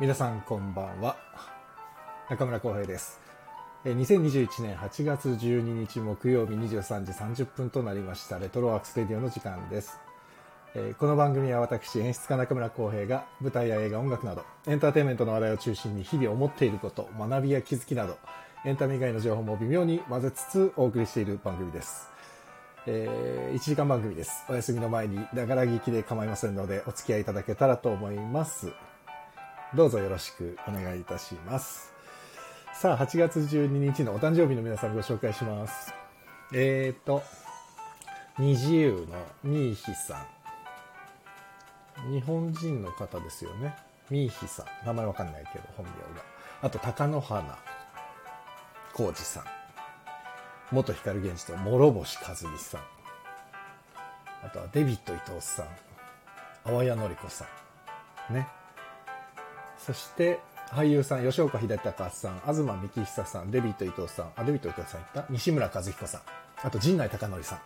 皆さんこんばんは。中村浩平です。2021年8月12日木曜日23時30分となりました。レトロワークスレディオの時間です。この番組は私演出家中村浩平が舞台や映画音楽などエンターテインメントの話題を中心に日々思っていること学びや気づきなどエンタメ以外の情報も微妙に混ぜつつお送りしている番組です。えー1時間番組です。お休みの前に、ながら聞きで構いませんので、お付き合いいただけたらと思います。どうぞよろしくお願いいたします。さあ、8月12日のお誕生日の皆さんご紹介します。えーと、二自由のミーヒさん。日本人の方ですよね。ミーヒさん。名前わかんないけど、本名が。あと、貴乃花浩二さん。元光源氏と諸星和美さん。あとはデビッド伊藤さん。淡谷のり子さん。ね。そして、俳優さん、吉岡秀隆さん、東幹久さん、デビッド伊藤さん、あ、デビッド伊藤さんいった？西村和彦さん。あと、陣内孝則さん。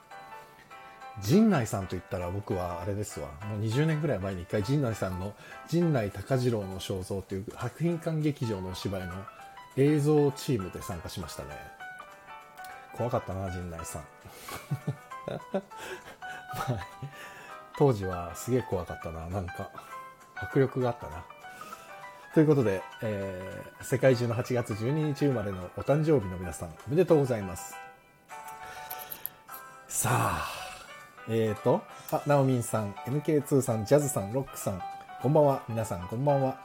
陣内さんと言ったら僕はあれですわ。もう20年ぐらい前に一回陣内さんの陣内孝次郎の肖像という白品館劇場のお芝居の映像チームで参加しましたね。怖かったな、陣内さん。当時はすげえ怖かったな、なんか。迫力があったな。ということで、えー世界中の8月12日生まれのお誕生日の皆さん、おめでとうございます。さあ、えーと、あ、ナオミンさん、MK2 さん、ジャズさん、ロックさん、こんばんは。皆さん、こんばんは。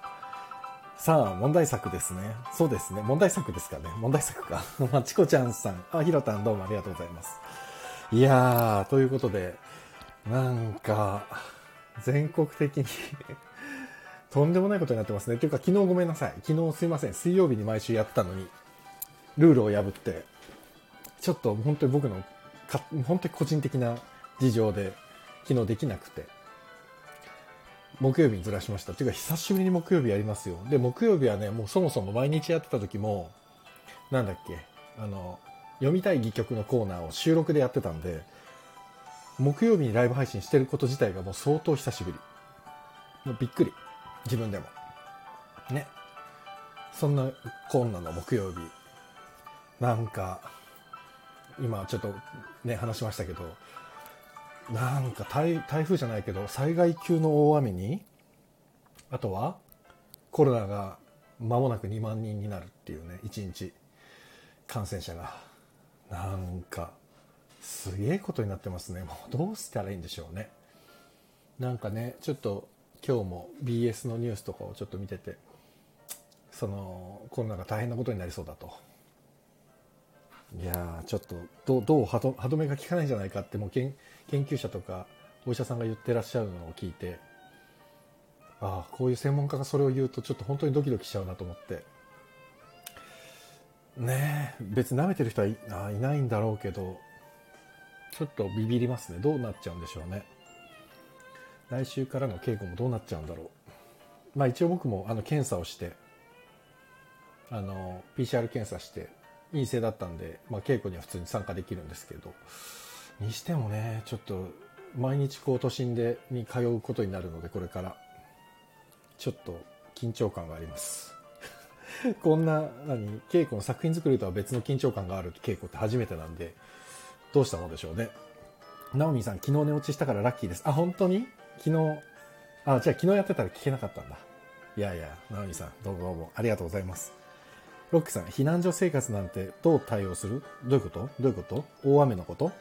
さあ、問題作ですね。そうですね。問題作ですかね。問題作か。まあ、チコちゃんさん。あ、ひろたんどうもありがとうございます。いやー、ということで、なんか、全国的にとんでもないことになってますね。というか、昨日ごめんなさい。昨日すいません。水曜日に毎週やってたのに、ルールを破って、ちょっと本当に僕の、本当に個人的な事情で、昨日できなくて、木曜日にずらしました。っていうか、久しぶりに木曜日やりますよ。で、木曜日はね、もうそもそも毎日やってた時も、なんだっけ、あの、読みたい戯曲のコーナーを収録でやってたんで、木曜日にライブ配信してること自体がもう相当久しぶり。もうびっくり。自分でも。ね。そんなこんなの木曜日。なんか、今ちょっとね、話しましたけど、なんか台風じゃないけど、災害級の大雨に、あとはコロナが間もなく2万人になるっていうね、1日感染者が。なんか、すげえことになってますね。もうどうしたらいいんでしょうね。なんかね、ちょっと今日も BS のニュースとかをちょっと見てて、そのコロナが大変なことになりそうだと。いや、ちょっとどう、どう歯止めが効かないんじゃないかってもう研究者とかお医者さんが言ってらっしゃるのを聞いて、ああ、こういう専門家がそれを言うとちょっと本当にドキドキしちゃうなと思って。ねえ、別に舐めてる人はいいないんだろうけど、ちょっとビビりますね。どうなっちゃうんでしょうね。来週からの稽古もどうなっちゃうんだろう。まあ一応僕もあの検査をして、あの、PCR 検査して陰性だったんで、まあ稽古には普通に参加できるんですけど、にしてもね、ちょっと毎日こう都心でに通うことになるので、これから、ちょっと緊張感があります。こんな、何、稽古の作品作りとは別の緊張感がある稽古って初めてなんで、どうしたもんでしょうね。ナオミさん、昨日寝落ちしたからラッキーです。あ、本当に？昨日、あ、じゃあ昨日やってたら聞けなかったんだ。いやいや、ナオミさん、どうもどうも。ありがとうございます。ロックさん、避難所生活なんてどう対応する？どういうこと？どういうこと？大雨のこと？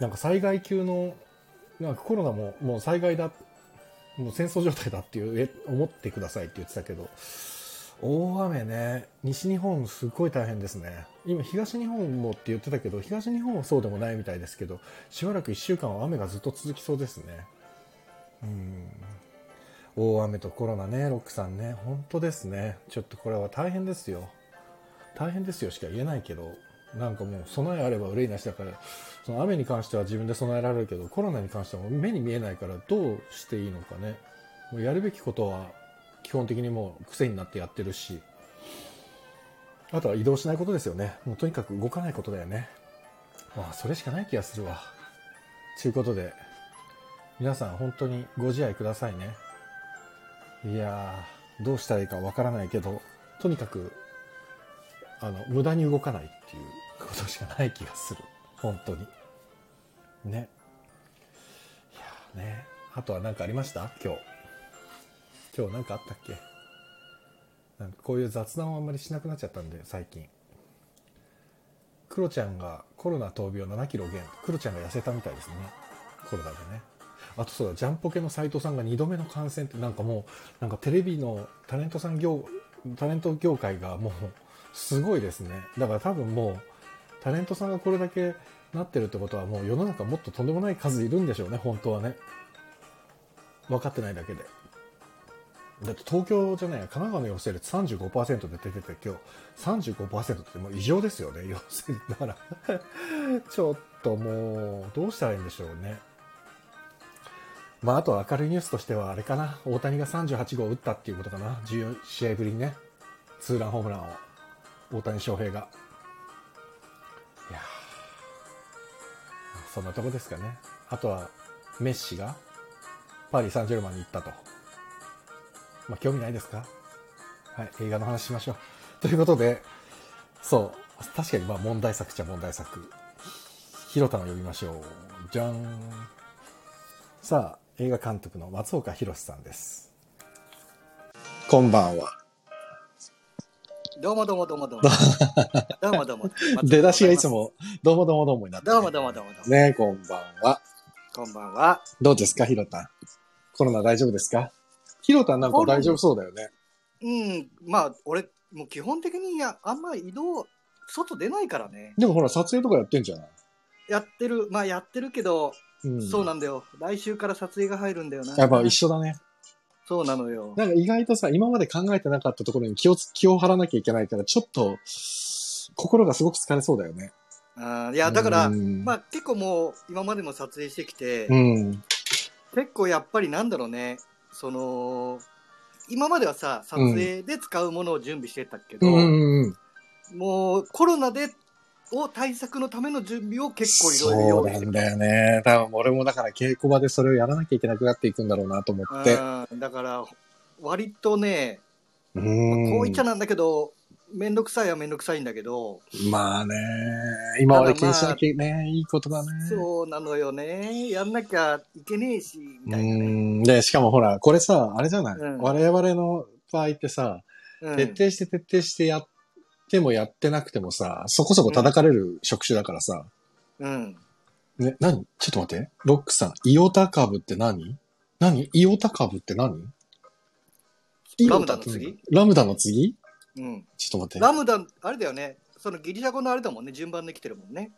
なんか災害級の、なんかコロナももう災害だ、もう戦争状態だっていう、え思ってくださいって言ってたけど、大雨ね、西日本すっごい大変ですね。今東日本もって言ってたけど、東日本はそうでもないみたいですけど、しばらく1週間は雨がずっと続きそうですね。うん。大雨とコロナね、ロックさんね、本当ですね。ちょっとこれは大変ですよ。大変ですよしか言えないけど、なんかもう備えあれば憂いなしだから、その雨に関しては自分で備えられるけど、コロナに関しては目に見えないからどうしていいのかね。もうやるべきことは基本的にもう癖になってやってるし、あとは移動しないことですよね。もうとにかく動かないことだよね。まあ、それしかない気がするわ。ということで、皆さん本当にご自愛くださいね。いやー、どうしたらいいかわからないけど、とにかく、あの、無駄に動かないっていうことしかない気がする。本当に。ね。いやね。あとは何かありました？今日。今日何かあったっけ？なんかこういう雑談をあんまりしなくなっちゃったんで、最近。クロちゃんがコロナ闘病7キロ減。クロちゃんが痩せたみたいですね。コロナでね。あとそうだ、ジャンポケの斎藤さんが2度目の感染ってなんかもう、なんかテレビのタレントさん業、タレント業界がもうすごいですね。だから多分もう、タレントさんがこれだけなってるってことはもう世の中もっととんでもない数いるんでしょうね、本当はね。分かってないだけで。だって東京じゃない、神奈川の陽性率35%で出てて今日35%ってもう異常ですよね、陽性率。だからちょっともう、どうしたらいいんでしょうね。まあ、あと明るいニュースとしてはあれかな。大谷が38号打ったっていうことかな。14試合ぶりにね。ツーランホームランを。大谷翔平が。いやそんなとこですかね。あとは、メッシがパリ・サンジェルマンに行ったと。まあ、興味ないですか？はい、映画の話しましょう。ということで、そう、確かにまあ問題作っちゃ問題作。広田の呼びましょう。じゃん。さあ、映画監督の松岡弘さんです。こんばんは。どうもどうもどうもどうも。どうもどうも。出だしがいつも、どうもどうもどうもになって、ね、どうもどうもどうもどうも。ねこんばんは。こんばんは。どうですか、ひろたん。コロナ大丈夫ですか？ひろたんなんか大丈夫そうだよね。うん、まあ、俺、もう基本的にやあんま移動、外出ないからね。でもほら、撮影とかやってんじゃない？やってる、まあやってるけど、うん、そうなんだよ。来週から撮影が入るんだよな。やっぱ一緒だね。そうなのよ。なんか意外とさ、今まで考えてなかったところに気を、気を張らなきゃいけないから、ちょっと、心がすごく疲れそうだよね。あいや、だから、まあ結構もう、今までも撮影してきて、うん、結構やっぱりなんだろうね、その、今まではさ、撮影で使うものを準備してたけど、うんうんうん、もうコロナでを対策のための準備を結構いろいろそうなんだよね。多分俺もだから稽古場でそれをやらなきゃいけなくなっていくんだろうなと思って。だから、割とね、うんこう言っちゃなんだけど、めんどくさいはめんどくさいんだけど。まあね、今まで気にしなきゃね、まあ、いいことだね。そうなのよね。やんなきゃいけねえし、みたいな、ね、うん。で、しかもほら、これさ、あれじゃない、うん、我々の場合ってさ、うん、徹底して徹底してやっってもやってなくてもさ、そこそこ叩かれる職種だからさ。うん。ね、何？ちょっと待って。ロックさん、イオタ株って何？何？イオタ株って何？ラムダの次？ラムダの次？うん。ちょっと待って。ラムダ、あれだよね。そのギリシャ語のあれだもんね。順番で来てるもんね。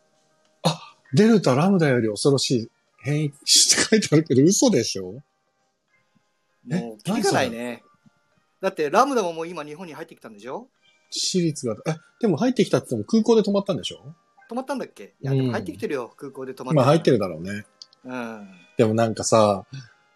あ、デルタ、ラムダより恐ろしい変異って書いてあるけど、嘘でしょ？もう、聞かないね。だって、ラムダももう今日本に入ってきたんでしょ？私立が、え、でも入ってきたって言っても空港で止まったんでしょ？止まったんだっけ？いや、でも入ってきてるよ、空港で止まって。まあ入ってるだろうね。うん。でもなんかさ、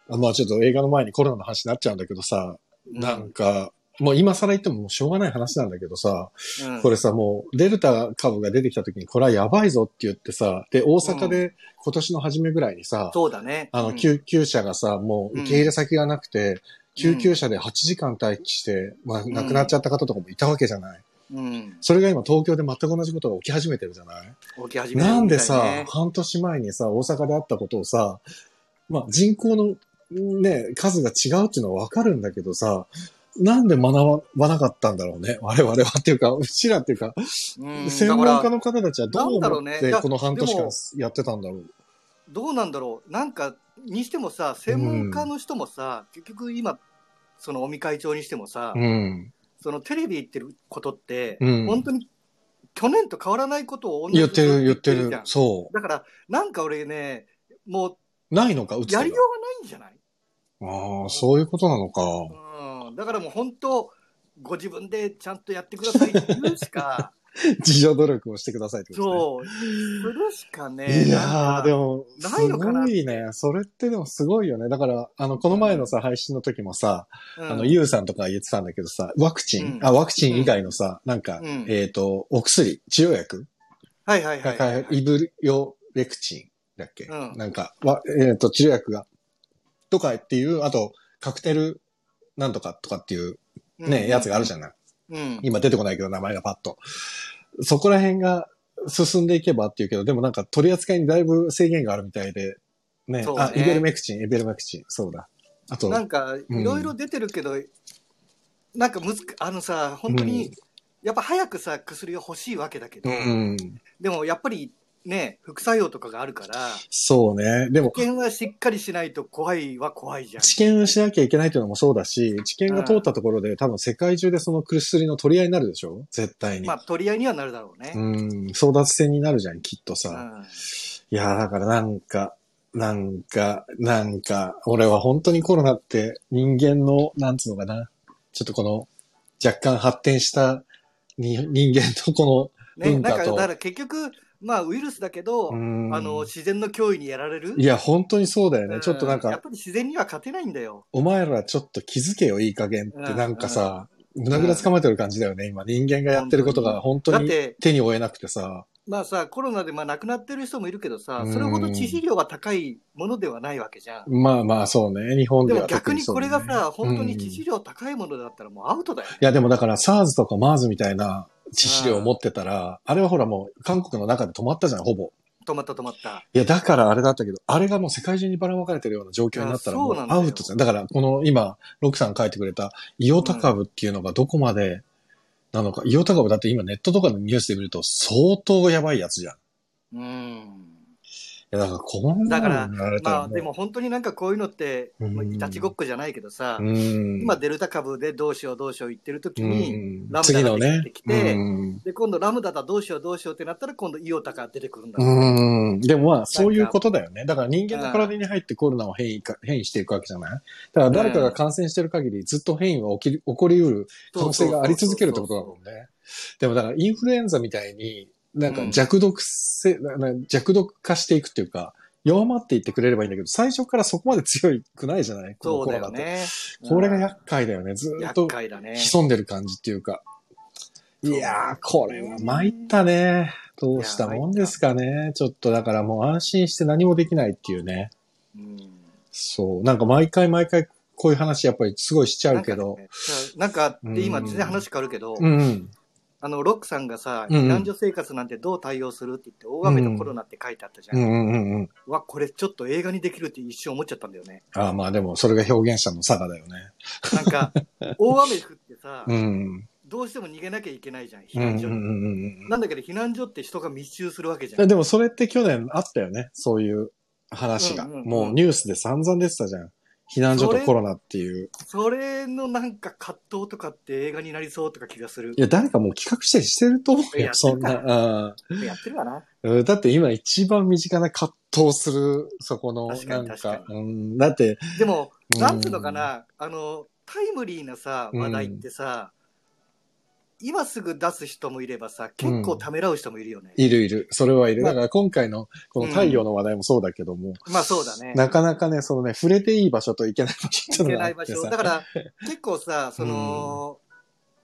まあちょっと映画の前にコロナの話になっちゃうんだけどさ、なんか、もう今更言ってももうしょうがない話なんだけどさ、うん、これさ、もうデルタ株が出てきた時にこれはやばいぞって言ってさ、で、大阪で今年の初めぐらいにさ、うん、そうだね。あの、救急車がさ、もう受け入れ先がなくて、救急車で8時間待機して、まあ、亡くなっちゃった方とかもいたわけじゃない。うん。それが今東京で全く同じことが起き始めてるじゃない？起き始めてる、ね、なんでさ、半年前にさ、大阪であったことをさ、まあ人口のね、数が違うっていうのはわかるんだけどさ、なんで学ばなかったんだろうね。我々はっていうか、うちらっていうか、うん、専門家の方たちはどう思ってこの半年間やってたんだろう。どうなんだろう。なんか、にしてもさ、専門家の人もさ、うん、結局今、その尾身会長にしてもさ、うん、そのテレビ言ってることって、うん、本当に去年と変わらないことを言ってる、言ってる。そう。だから、なんか俺ね、もう、ないのか、やりようがないんじゃない？ああ、そういうことなのか。うん。だからもう本当、ご自分でちゃんとやってくださいって言うしか、自助努力をしてくださいってことですね。そう。するしかね。いやー、でも、すごいね。それってでもすごいよね。だから、あの、この前のさ、配信の時もさ、うん、あの、ゆうさんとか言ってたんだけどさ、ワクチン、うん、あ、ワクチン以外のさ、なんか、うん、えっ、ー、と、お薬、治療薬？はいはいはい、はい。イブヨレクチンだっけ、なんか、わえっ、ー、と、治療薬が、とかっていう、あと、カクテルなんとかとかっていうね、やつがあるじゃん。ない。うん。今出てこないけど、名前がパッと。そこら辺が進んでいけばっていうけど、でもなんか取り扱いにだいぶ制限があるみたいで、ね、ねあ、イベルメクチン、イベルメクチン、そうだ。あと、なんか、うんいろいろ出てるけど、なんかむずあのさ、本当うんに、やっぱ早くさ、薬が欲しいわけだけど、うん、でもやっぱりね、副作用とかがあるから、そうね。でも、保険はしっかりしないと怖いは怖いじゃん。治験をしなきゃいけないというのもそうだし、治験が通ったところで多分世界中でその薬の取り合いになるでしょ絶対に。まあ、取り合いにはなるだろうね。うん、争奪戦になるじゃん、きっとさ。うんいやー、だからなんか、なんか、なんか、俺は本当にコロナって人間の、なんつうのかな。ちょっとこの、若干発展したに人間とこね、なんか、だから結局、まあ、ウイルスだけど、あの、自然の脅威にやられる？いや、本当にそうだよね。うんちょっとなんか、やっぱり自然には勝てないんだよ。お前らちょっと気づけよ、いい加減って、うんなんかさ、胸ぐらつかまえてる感じだよね、今。人間がやってることが本当に手に負えなくてさ。まあさ、コロナでまあ亡くなってる人もいるけどさう、んそれほど致死量が高いものではないわけじゃん。まあまあ、そうね。日本ではでも逆にこれがさ、本当にうん致死量高いものだったらもうアウトだよね。いや、でもだから SARS とか MERS みたいな致死量を持ってたら、あれはほらもう韓国の中で止まったじゃん、ほぼ。止まった止まった。いや、だからあれだったけど、あれがもう世界中にばらまかれてるような状況になったらもうアウトじゃん。だから、この今、ロックさんが書いてくれたイオタ株っていうのがどこまでなのか。イオタ株だって今ネットとかのニュースで見ると相当やばいやつじゃん。いうん。や、だからこんなだからまあでも本当になんかこういうのって、いたちごっこじゃないけどさ、うん。今デルタ株でどうしようどうしよう言ってる時うに、んラムダができてき。てうんで、今度ラムダだどうしようどうしようってなったら今度イオタが出てくるんだろうねうん。でもまあ、そういうことだよね。だから人間の体に入ってコロナを変異か、変異していくわけじゃない？だから誰かが感染してる限りずっと変異は起きる、起こり得る可能性があり続けるってことだもんね。でもだからインフルエンザみたいに、なんか弱毒性、なな弱毒化していくっていうか、弱まっていってくれればいいんだけど、最初からそこまで強くないじゃない？このそうコロナって。だよね。これが厄介だよね。ずーっ厄と。潜んでる感じっていうか。いやー、これは参ったね。どうしたもんですかね。ちょっとだからもう安心して何もできないっていうね。うんそう。なんか毎回毎回こういう話やっぱりすごいしちゃうけど。なんかね、なんかで今うん全然話変わるけど、うんうん。あの、ロックさんがさ、うんうん避難所生活なんてどう対応するって言って、大雨とコロナって書いてあったじゃ。うんんうんうんうん。わ、これちょっと映画にできるって一瞬思っちゃったんだよね。ああまあでもそれが表現者の差がだよね。なんか、大雨降ってさ、うん。どうしても逃げなきゃいけないじゃん、避うんうんうん難所に。うんなんだけど、避難所って人が密集するわけじゃうん。ん。でもそれって去年あったよね。そういう話が。うんうんうんもうニュースで散々出てたじゃん。避難所とコロナっていう。それのなんか葛藤とかって映画になりそうとか気がするい。や、誰かもう企画してしてると思うよいや、そんな。やってうんやってるわな。うんだって今一番身近な葛藤する、そこの、確かになんか確、うん、だって、でも、うんなんつうのかな、あの、タイムリーなさ、うん話題ってさ、今すぐ出す人もいればさ、結構ためらう人もいるよね。いるいる。それはいる。まあだから今回の、この太陽の話題もそうだけども、まあそうだね。なかなかね、そのね、触れていい場所といけない場所いけ。ない場所。だから、結構さ、その、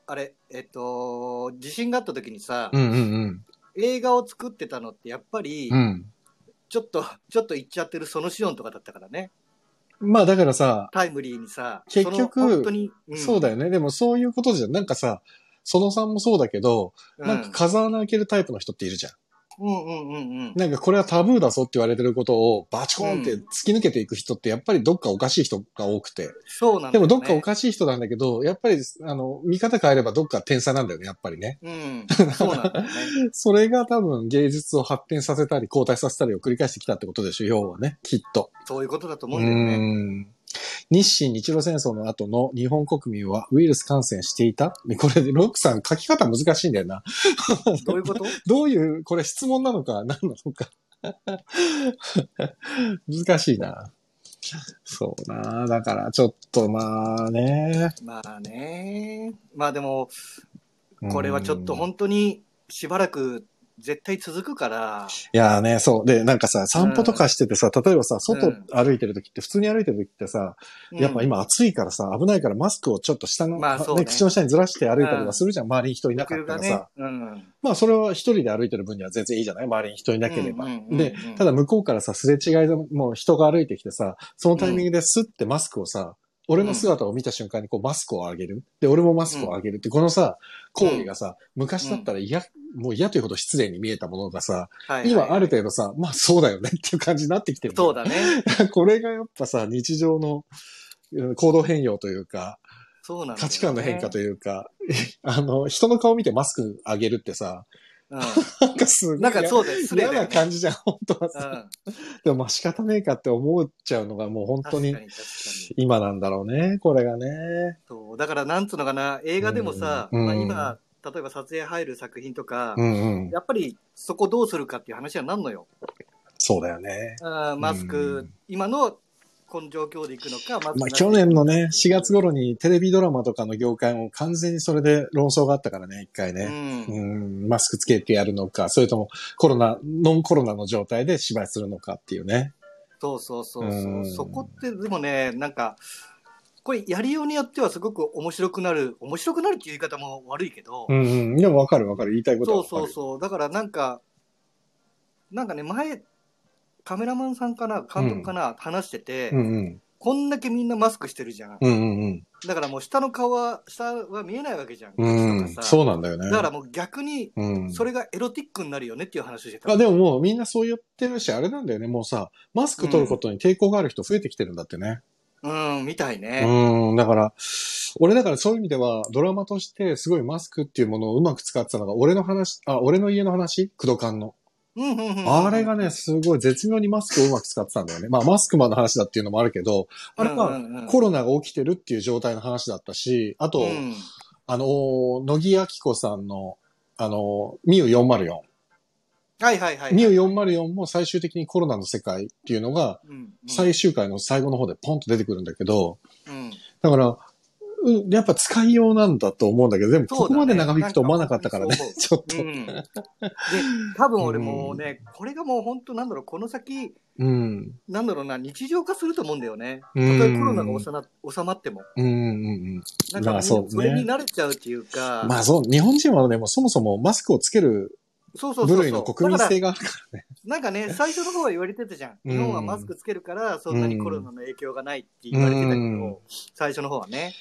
あれ、えっと、地震があった時にさ、うんうん映画を作ってたのって、やっぱりうん。う、ん。ちょっと、ちょっと言っちゃってるそのシオンとかだったからね。まあだからさ、タイムリーにさ、結局その本当に、よ。そうだよね。でもそういうことじゃん。なんかさ、そのさんもそうだけど、なんか風穴開けるタイプの人っているじゃん。うんうんうんうん。なんかこれはタブーだぞって言われてることをバチコーンって突き抜けていく人ってやっぱりどっかおかしい人が多くて。そうなんだよね。でもどっかおかしい人なんだけど、やっぱり、あの、見方変えればどっか天才なんだよね、やっぱりね。うん。そうなんだよね。それが多分芸術を発展させたり、後退させたりを繰り返してきたってことでしょ、要はね、きっと。そういうことだと思ううんだよね。ん。日清日露戦争の後の日本国民はウイルス感染していた？これでロックさん書き方難しいんだよな。どういうこと？どういう、これ質問なのか？何なのか？難しいな。そうな。だからちょっとまあね。まあね。まあでも、これはちょっと本当にしばらく絶対続くから、いやーね、そう。で、なんかさ、散歩とかしててさ、例えばさ、外うん歩いてる時って、普通に歩いてる時ってさ、やっぱ今暑いからさ、危ないからマスクをちょっと下の、まあそうね口の下にずらして歩いたりはするじゃん、周りに人いなかったらさ。ね、うん。まあそれは一人で歩いてる分には全然いいじゃない？周りに人いなければ。うんうんうんうんで、ただ向こうからさ、すれ違いでもう人が歩いてきてさ、そのタイミングでスッてマスクをさ、俺の姿を見た瞬間にこうマスクを上げる。で、俺もマスクを上げるって、このさ、行為がさ、昔だったら嫌、もう嫌というほど失礼に見えたものがさ、今ある程度さ、まあそうだよねっていう感じになってきてる。そうだね。これがやっぱさ、日常のうん行動変容というか、そうなんね価値観の変化というか、あの、人の顔見てマスク上げるってさ、うなんかすごいん。なんかそうだよ、失礼嫌な。感じじゃん、本当はうさ。ん。でもまあ仕方ねえかって思っちゃうのがもう本当に。今なんだろうね、これがね。そう。だから、なんつうのかな、映画でもさ、うんうんまあ今、例えば撮影入る作品とか、うんうん。やっぱりそこどうするかっていう話はなんのよ。そうだよね。あーマスうクん、今のこの状況でいくのか、マスクまあ去年のね、4月頃にテレビドラマとかの業界も完全にそれで論争があったからね、一回うね。んう。ん、マスクつけてやるのか、それともコロナ、ノンコロナの状態で芝居するのかっていうね。そうそうそうそうう。んそこって、でもね、なんか、これやりようによってはすごく面白くなる、面白くなるっていう言い方も悪いけど、うんうん。でもわかるわかる。言いたいことはそう。そうそう。だからなんか、なんかね、前、カメラマンさんかな、監督かな、話してて、うんうん。こんだけみんなマスクしてるじゃん。うんうんうん。だからもう下の顔は、下は見えないわけじゃん。うん、そうなんだよね。だからもう逆に、うん。それがエロティックになるよねっていう話をしてた。あでももうみんなそう言ってるし、あれなんだよね。もうさ、マスク取ることに抵抗がある人増えてきてるんだってね。うん、みたいね。うん、だから、俺だからそういう意味では、ドラマとしてすごいマスクっていうものをうまく使ってたのが、俺の話、あ、俺の家の話？クドカンの。うん、うん、うん。あれがね、すごい絶妙にマスクをうまく使ってたんだよね。まあ、マスクマンの話だっていうのもあるけど、あれはうんうんうんコロナが起きてるっていう状態の話だったし、あと、うんあの、乃木明子さんの、あの、ミュー404。はいはいはい。ミュー404も最終的にコロナの世界っていうのが、うん、うん最終回の最後の方でポンと出てくるんだけど、うん。だから、うん、やっぱ使いようなんだと思うんだけど、でもここまで長引くと思わなかったからねなんか、ちょっとう。ん。で、多分俺もうね、これがもう本当なんだろう、この先、うん。なんだろうな、日常化すると思うんだよね。うんたとえコロナが収な収まっても。うんうんうん。なんかねそれに慣れちゃうっていうか、まあそう、日本人はね、もうそもそもマスクをつけるそうそうそうそう。部類の国民性があるからね。なんかね、最初の方は言われてたじゃん。うん日本はマスクつけるから、そんなにコロナの影響がないって言われてたけど、うん最初の方はね。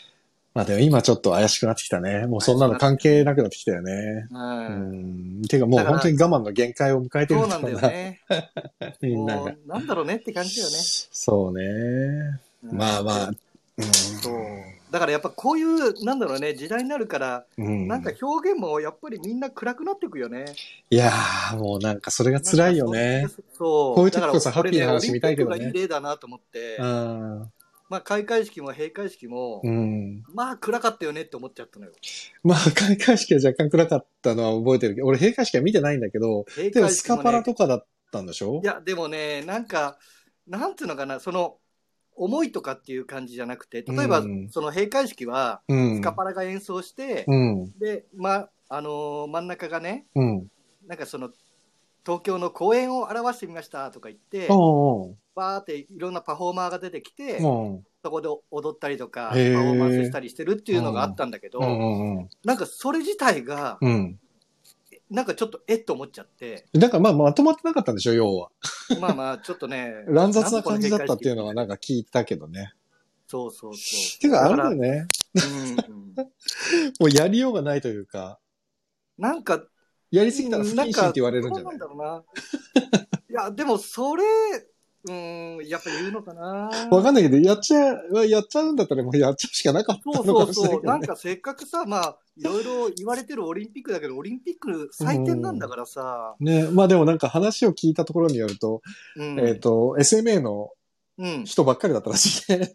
まあでも今ちょっと怪しくなってきたね。もうそんなの関係なくなってきたよね。う。うんん。ていうかもう本当に我慢の限界を迎えてるそうなんだよね。みんながもう。なんだろうねって感じだよね。そうね。うんまあまあ。うん。そう。だからやっぱこういう、なんだろうね、時代になるから、うん、なんか表現もやっぱりみんな暗くなっていくよね。いやー、もうなんかそれが辛いよね。そう。こういう時こそハッピーな話見たいけどねい例だなと思って、うん。まあ開会式も閉会式も、うん。まあ暗かったよねって思っちゃったのよ。まあ、開会式は若干暗かったのは覚えてるけど、俺閉会式は見てないんだけど、閉でも会式もねスカパラとかだったんでしょ？いや、でもね、なんか、なんていうのかな、その、思いとかっていう感じじゃなくて、例えば、うんその閉会式は、うん。スカパラが演奏して、うん。で、ま、あのー真ん中がね、うん。なんかその、東京の公演を表してみましたとか言って、おうバーっていろんなパフォーマーが出てきて、そこで踊ったりとか、パフォーマンスしたりしてるっていうのがあったんだけど。なんかそれ自体が、うん。なんかちょっとえっと思っちゃって、だからまあまとまってなかったんでしょ、要は。まあまあ、ちょっっとね 乱雑な感じだったっていうのはなんか聞いたけどね。そうそうそう。ていうか、あるよね。うんうん もうやりようがないというか、なんか、やりすぎたら不謹なんか慎って言われるんじゃない？なんだろうな。いや、でもそれ、うん、やっぱ言うのかな。わかんないけど、やっちゃ、やっちゃうんだったらもうやっちゃうしかなかったそうのかそうそう。もしれないけどね。なんかせっかくさ、まあ、いろいろ言われてるオリンピックだけど、オリンピック祭典なんだからさ。ね、まあでもなんか話を聞いたところによると、うん。えっ、と、SMA のうん。人ばっかりだったらしいね。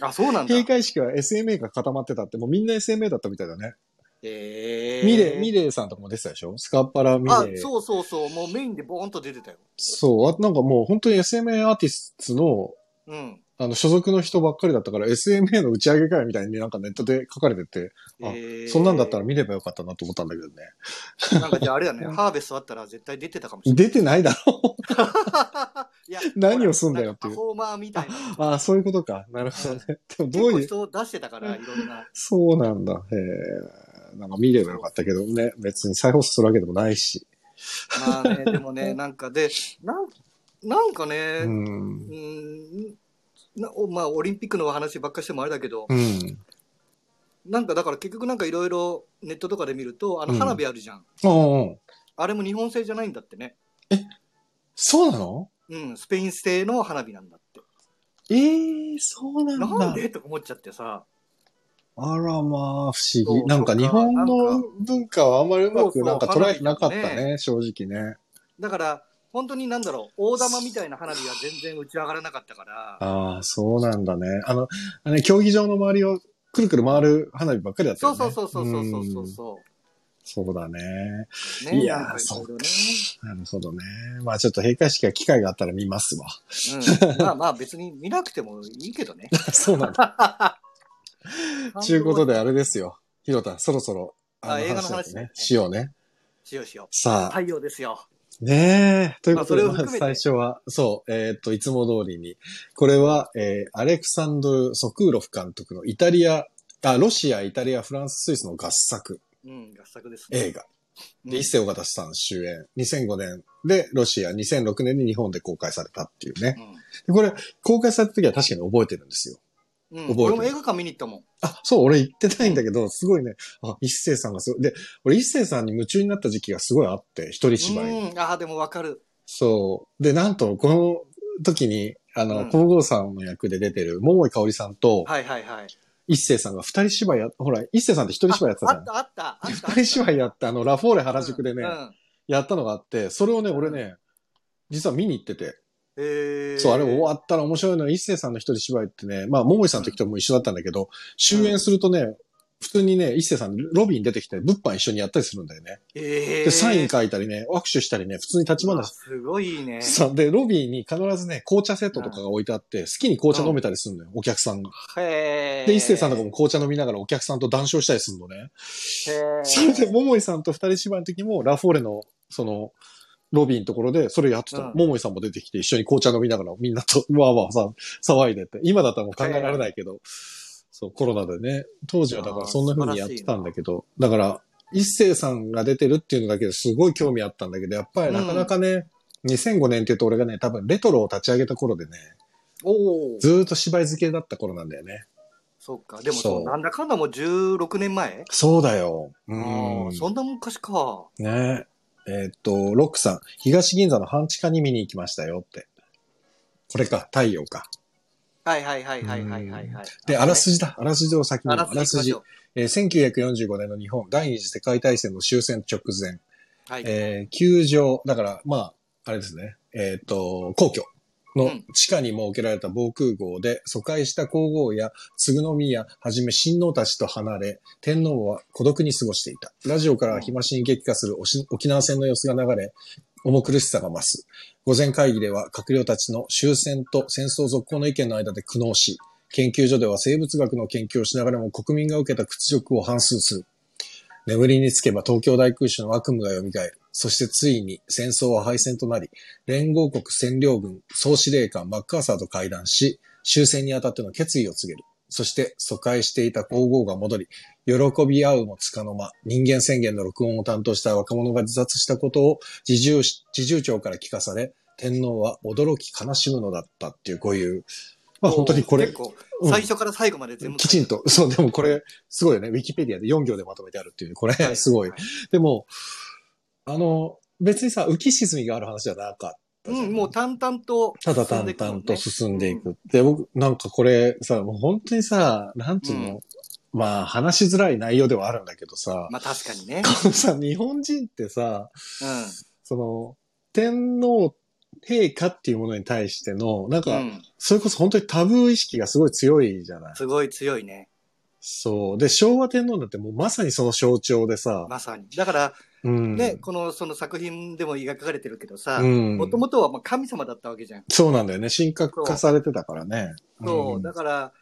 あ、そうなんだ。閉会式は SMA が固まってたって、もうみんな SMA だったみたいだね。えーミレ、ミレイさんとかも出てたでしょ？スカパラミあレイ。、そうそうそう。もうメインでボーンと出てたよ。そう。あとなんかもう本当に SMA アーティストの、うん。あの、所属の人ばっかりだったから SMA の打ち上げ会みたいになんかネットで書かれてて、あえーそんなんだったら見ればよかったなと思ったんだけどね。なんかじゃああれだね、ハーベストあったら絶対出てたかもしれない。出てないだろ いや 何をすんだよっていうパフォーマーみたいな。ああ、そういうことか。なるほどね。でもどういう、人出してたから、いろんな。そうなんだ。へえ。なんか見ればよかったけどね。別に再放送するわけでもないし。まあね、でもね、なんかで、なんなんかね、う。うんん、なおまあ、オリンピックの話ばっかりしてもあれだけど、うん。なんかだから結局なんかいろいろネットとかで見ると、あのうん花火あるじゃん。おうおうあれも日本製じゃないんだってね。そうなの？うん、スペイン製の花火なんだって。ええそうなんだ。なんで？とか思っちゃってさ。あらまあ、不思議。そうなんか日本の文化はあんまりうまそうそうくなんか捉えてなかったね、正直ね。だから、本当になんだろう、大玉みたいな花火は全然打ち上がらなかったから、ああ、そうなんだね。あの、あ競技場の周りをくるくる回る花火ばっかりだったよね。そうそうそうそうそうそううんそそうだね。う。ね、いやーなんかいろいろね。なるほどね。まあちょっと閉会式は機会があったら見ますわ。うん、まあまあ別に見なくてもいいけどね。そうなんだ。ちゅうことであれですよ。ひろた、そろそろ、あ映画の話ねね。しようね。しようしよう。さあ、太陽ですよ。ねえ。ということで、まあ最初は、そう、えーっと、いつも通りに、これは、えーアレクサンドル・ソクーロフ監督のイタリア、あ、ロシア、イタリア、フランス、スイスの合作うん、合作ですね。映画。うんで、一世尾形さん主演。2005年でロシア、2006年に日本で公開されたっていうね。でこれ、公開された時は確かに覚えてるんですよ。覚えてる俺も映画館見に行ったもん。あ、そう、俺言ってないんだけど、すごいね、あ、一世さんがすごい。で、俺一世さんに夢中になった時期がすごいあって、一人芝居。うん、ああ、でもわかる。そう。で、なんと、この時に、あの、うん皇后さんの役で出てる、桃井かおりさんと、はいはいはい。一世さんが二人芝居や、ほら、一世さんって一人芝居やってたじゃん。あったあったあった。二人芝居やって、あの、ラフォーレ原宿でね、うん。やったのがあって、それをね、俺ね、実は見に行ってて、へーそう、あれ終わったら面白いのは、一世さんの一人芝居ってね、まあ、桃井さんの時とも一緒だったんだけど、終演するとね、普通にね、一世さんロビーに出てきて、物販一緒にやったりするんだよね。えで、サイン書いたりね、握手したりね、普通に立ち話すごいね。そう。で、ロビーに必ずね、紅茶セットとかが置いてあって、好きに紅茶飲めたりするのよ、お客さんが。へーで、一星さんとかも紅茶飲みながらお客さんと談笑したりするのね。へーそれで、桃井さんと二人芝居の時も、ラフォーレの、その、ロビーのところで、それやってたの。うん桃井さんも出てきて、一緒に紅茶飲みながら、みんなと、わーわーさ、騒いでて。今だったらもう考えられないけど、そう、コロナでね。当時はだからそんな風にやってたんだけど、だから、一星さんが出てるっていうのだけですごい興味あったんだけど、やっぱりなかなかね、2005年って言うと俺がね、多分レトロを立ち上げた頃でね、おお。ずーっと芝居漬けだった頃なんだよね。そっか。でもそそうう、なんだかんだもう16年前？そうだよ。ううんん。そんな昔か。ねえーっと、ロックさん、東銀座の半地下に見に行きましたよって。これか、太陽か。はいはいはいはいはいはいはい。で、あらすじだ。あらすじを先に。あらすじ。えー1945年の日本第二次世界大戦の終戦直前、はい。えー球場、だから、まあ、あれですね、えーっと、皇居のうん地下に設けられた防空壕で、疎開した皇后や嗣宮はじめ親王たちと離れ、天皇は孤独に過ごしていた。ラジオから日増しに激化する沖縄戦の様子が流れ、重苦しさが増す。午前会議では閣僚たちの終戦と戦争続行の意見の間で苦悩し、研究所では生物学の研究をしながらも国民が受けた屈辱を反芻する。眠りにつけば東京大空襲の悪夢が蘇る。そしてついに戦争は敗戦となり、連合国占領軍総司令官マッカーサーと会談し、終戦にあたっての決意を告げる。そして疎開していた皇后が戻り、喜び合うもつかの間、人間宣言の録音を担当した若者が自殺したことを自重、自重長から聞かされ、天皇は驚き悲しむのだったっていう、こういう、まあ本当にこれ結、構、うん最初から最後まで全部。きちんと、そう、でもこれ、すごいよね。ウィキペディアで4行でまとめてあるっていう、これ、はすごい。でも、あの、別にさ、浮き沈みがある話じゃなかった。うん、もう淡々とただ淡々と進んでいく。で、僕、なんかこれさ、もう本当にさ、なんつうの、うんまあ、話しづらい内容ではあるんだけどさ、まあ確かにね。このさ、日本人ってさ、うん。その、天皇陛下っていうものに対しての、なんか、うん。それこそ本当にタブー意識がすごい強いじゃない。すごい強いね。そう。で、昭和天皇だってもうまさにその象徴でさ、まさに。だから、うん。ね、この、その作品でも描かれてるけどさ、うんもともとはまあ神様だったわけじゃん。そうなんだよね。神格化されてたからね。そう、んだから、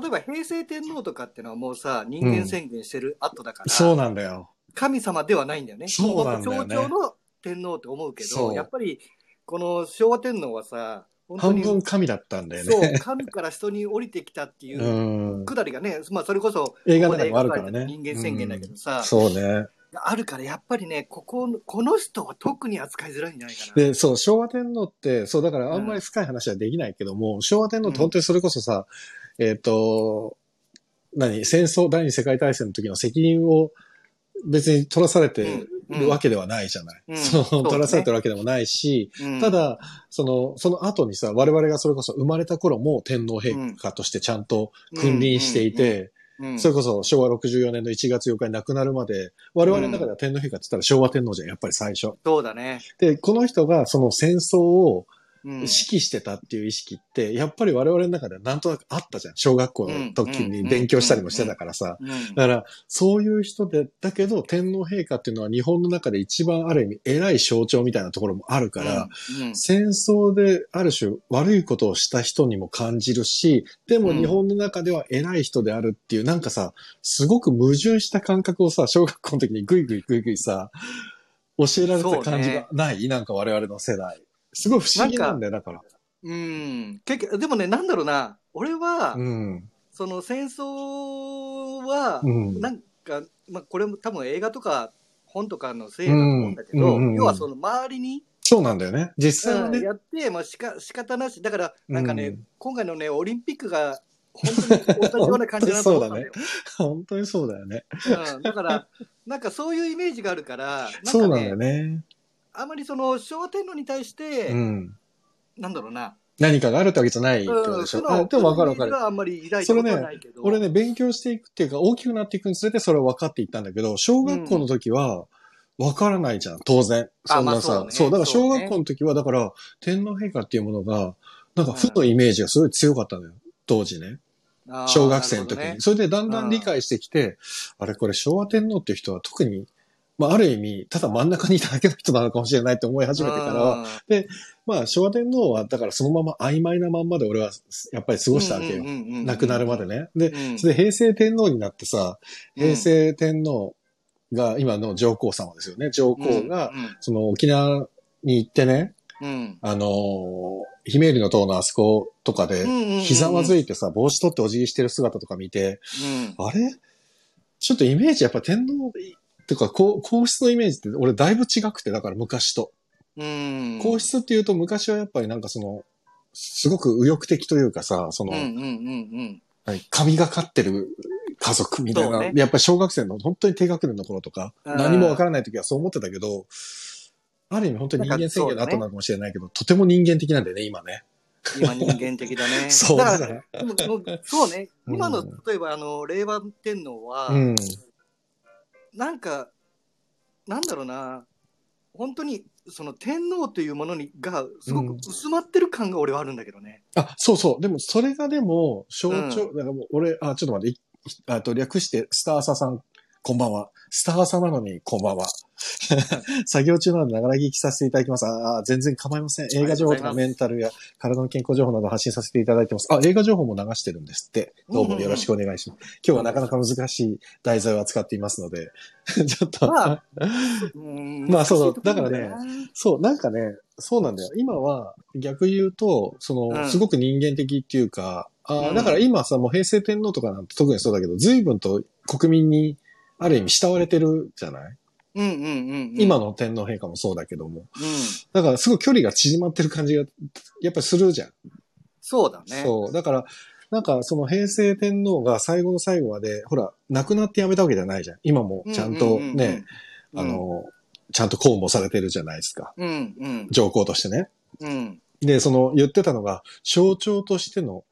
例えば平成天皇とかってのはもうさ、人間宣言してる後だから、そうなんだよ。神様ではないんだよね。そうなんだよね象徴の天皇って思うけど、やっぱり、この昭和天皇はさ、半に、分神だったんだよそう、ね。神から人に降りてきたっていううんくだりがね、まあそれこそ、映画の中にもあるからね。人間宣言だけどさ、うんそうね。あるから、やっぱりね、ここ、この人は特に扱いづらいんじゃないかな。で、そう、昭和天皇って、そう、だからあんまり深い話はできないけども、昭和天皇って本当にそれこそさ、えっ、と、何戦争、第二次世界大戦の時の責任を別に取らされてるわけではないじゃない。うん。そのそうだね。取らされてるわけでもないし、うん。た、だ、その、その後にさ、我々がそれこそ生まれた頃も天皇陛下としてちゃんと君臨していて、うんそれこそ昭和64年の1月8日に亡くなるまで、我々の中では天皇陛下って言ったら昭和天皇じゃん、やっぱり最初。そうだね。で、この人がその戦争をうん。指揮してたっていう意識って、やっぱり我々の中ではなんとなくあったじゃん。小学校の時に勉強したりもしてたからさ。うん。だから、そういう人で、だけど天皇陛下っていうのは日本の中で一番ある意味偉い象徴みたいなところもあるから、うん。戦争である種悪いことをした人にも感じるし、でもうん。日本の中では偉い人であるっていう、なんかさ、すごく矛盾した感覚をさ、小学校の時にぐいぐいぐいぐいさ、教えられてた感じがない、なんか我々の世代。すごい不思議なんだよ、だから。うん。結局、でもね、なんだろうな。俺は、うん。その戦争は、うん。なんか、まあ、これも多分映画とか本とかのせいだと思うんだけど、うん要はその周りに、そうなんだよね。実際はね。うんやって、まあ、しか仕方なし。だから、なんかね、うん今回のね、オリンピックが、本当に同じような感じだなと思ったんだよ。本当にそうだよね。うん、だから、なんかそういうイメージがあるから、そうなんだよなんかね、ね。あまりその昭和天皇に対して、うん。なんだろうな、何かがあるってわけじゃないってことうん、でしょ？そのあでも分かる分かる。イメージはあんまり抱いたことはないけど、俺ね、勉強していくっていうか、大きくなっていくにつれてそれは分かっていったんだけど、小学校の時は分からないじゃん、当然。あそんなさ、まあそうねそう、だから小そうね学校の時は、だから、天皇陛下っていうものが、なんか負のイメージがすごい強かったのよ、当時ね。小学生の時に。ねそれでだんだん理解してきて、あれこれ昭和天皇っていう人は特に、まあある意味、ただ真ん中にいただけの人なのかもしれないって思い始めてからは、まあ昭和天皇はだからそのまま曖昧なまんまで俺はやっぱり過ごしたわけよ。亡くなるまで。ね。で、うんそれで平成天皇になってさ、うん平成天皇が今の上皇様ですよね。上皇が、その沖縄に行ってね、うん、うんあのー、ひめゆりの塔のあそことかで、うんひざまずいてさ、帽子取ってお辞儀してる姿とか見て、うんあれ？ちょっとイメージやっぱ天皇っていうか、皇皇室のイメージって俺だいぶ違くて、だから昔と。うん。皇室っていうと昔はやっぱりなんかその、すごく右翼的というかさ、その、うんうんうんうん。はい神がかってる家族みたいな、ね。やっぱり小学生の本当に低学年の頃とか、うん。何もわからない時はそう思ってたけど、ある意味本当に人間宣言の後なのかもしれないけど、とても人間的なんだよね、今ね。今人間的だね。そう。だか、らそうね、うん。今の、例えば、あの、令和天皇は、うん。なんか、なんだろうな、本当に、その天皇というものにが、すごく薄まってる感が俺はあるんだけどね。あ、そうそう。でも、それがでも、象徴、だからもう、俺、あ、ちょっと待ってい、あと、略して、スターサさん、こんばんは。スターサなのに、こんばんは。作業中なので、ながら聞きさせていただきます。ああ、全然構いません。映画情報とかメンタルや体の健康情報など発信させていただいてます。あ、映画情報も流してるんですって。どうもよろしくお願いします。今日はなかなか難しい題材を扱っていますので、ちょっと、まあうん まあそうそう難しいところだよなそう、なんかね、そうなんだよ。今は逆言うと、その、うんすごく人間的っていうか、あだから今さ、もう平成天皇とかなんて特にそうだけど、随分と国民にある意味慕われてるじゃない、うんうんうんうん。今の天皇陛下もそうだけども。うん。だからすごい距離が縮まってる感じが、やっぱりするじゃん。そうだね。そう。だから、なんかその平成天皇が最後の最後まで、ほら、亡くなって辞めたわけじゃないじゃん。今もちゃんとね、うん、あの、ちゃんと公務されてるじゃないですか。うんうん上皇としてね。うんで、その言ってたのが、象徴としての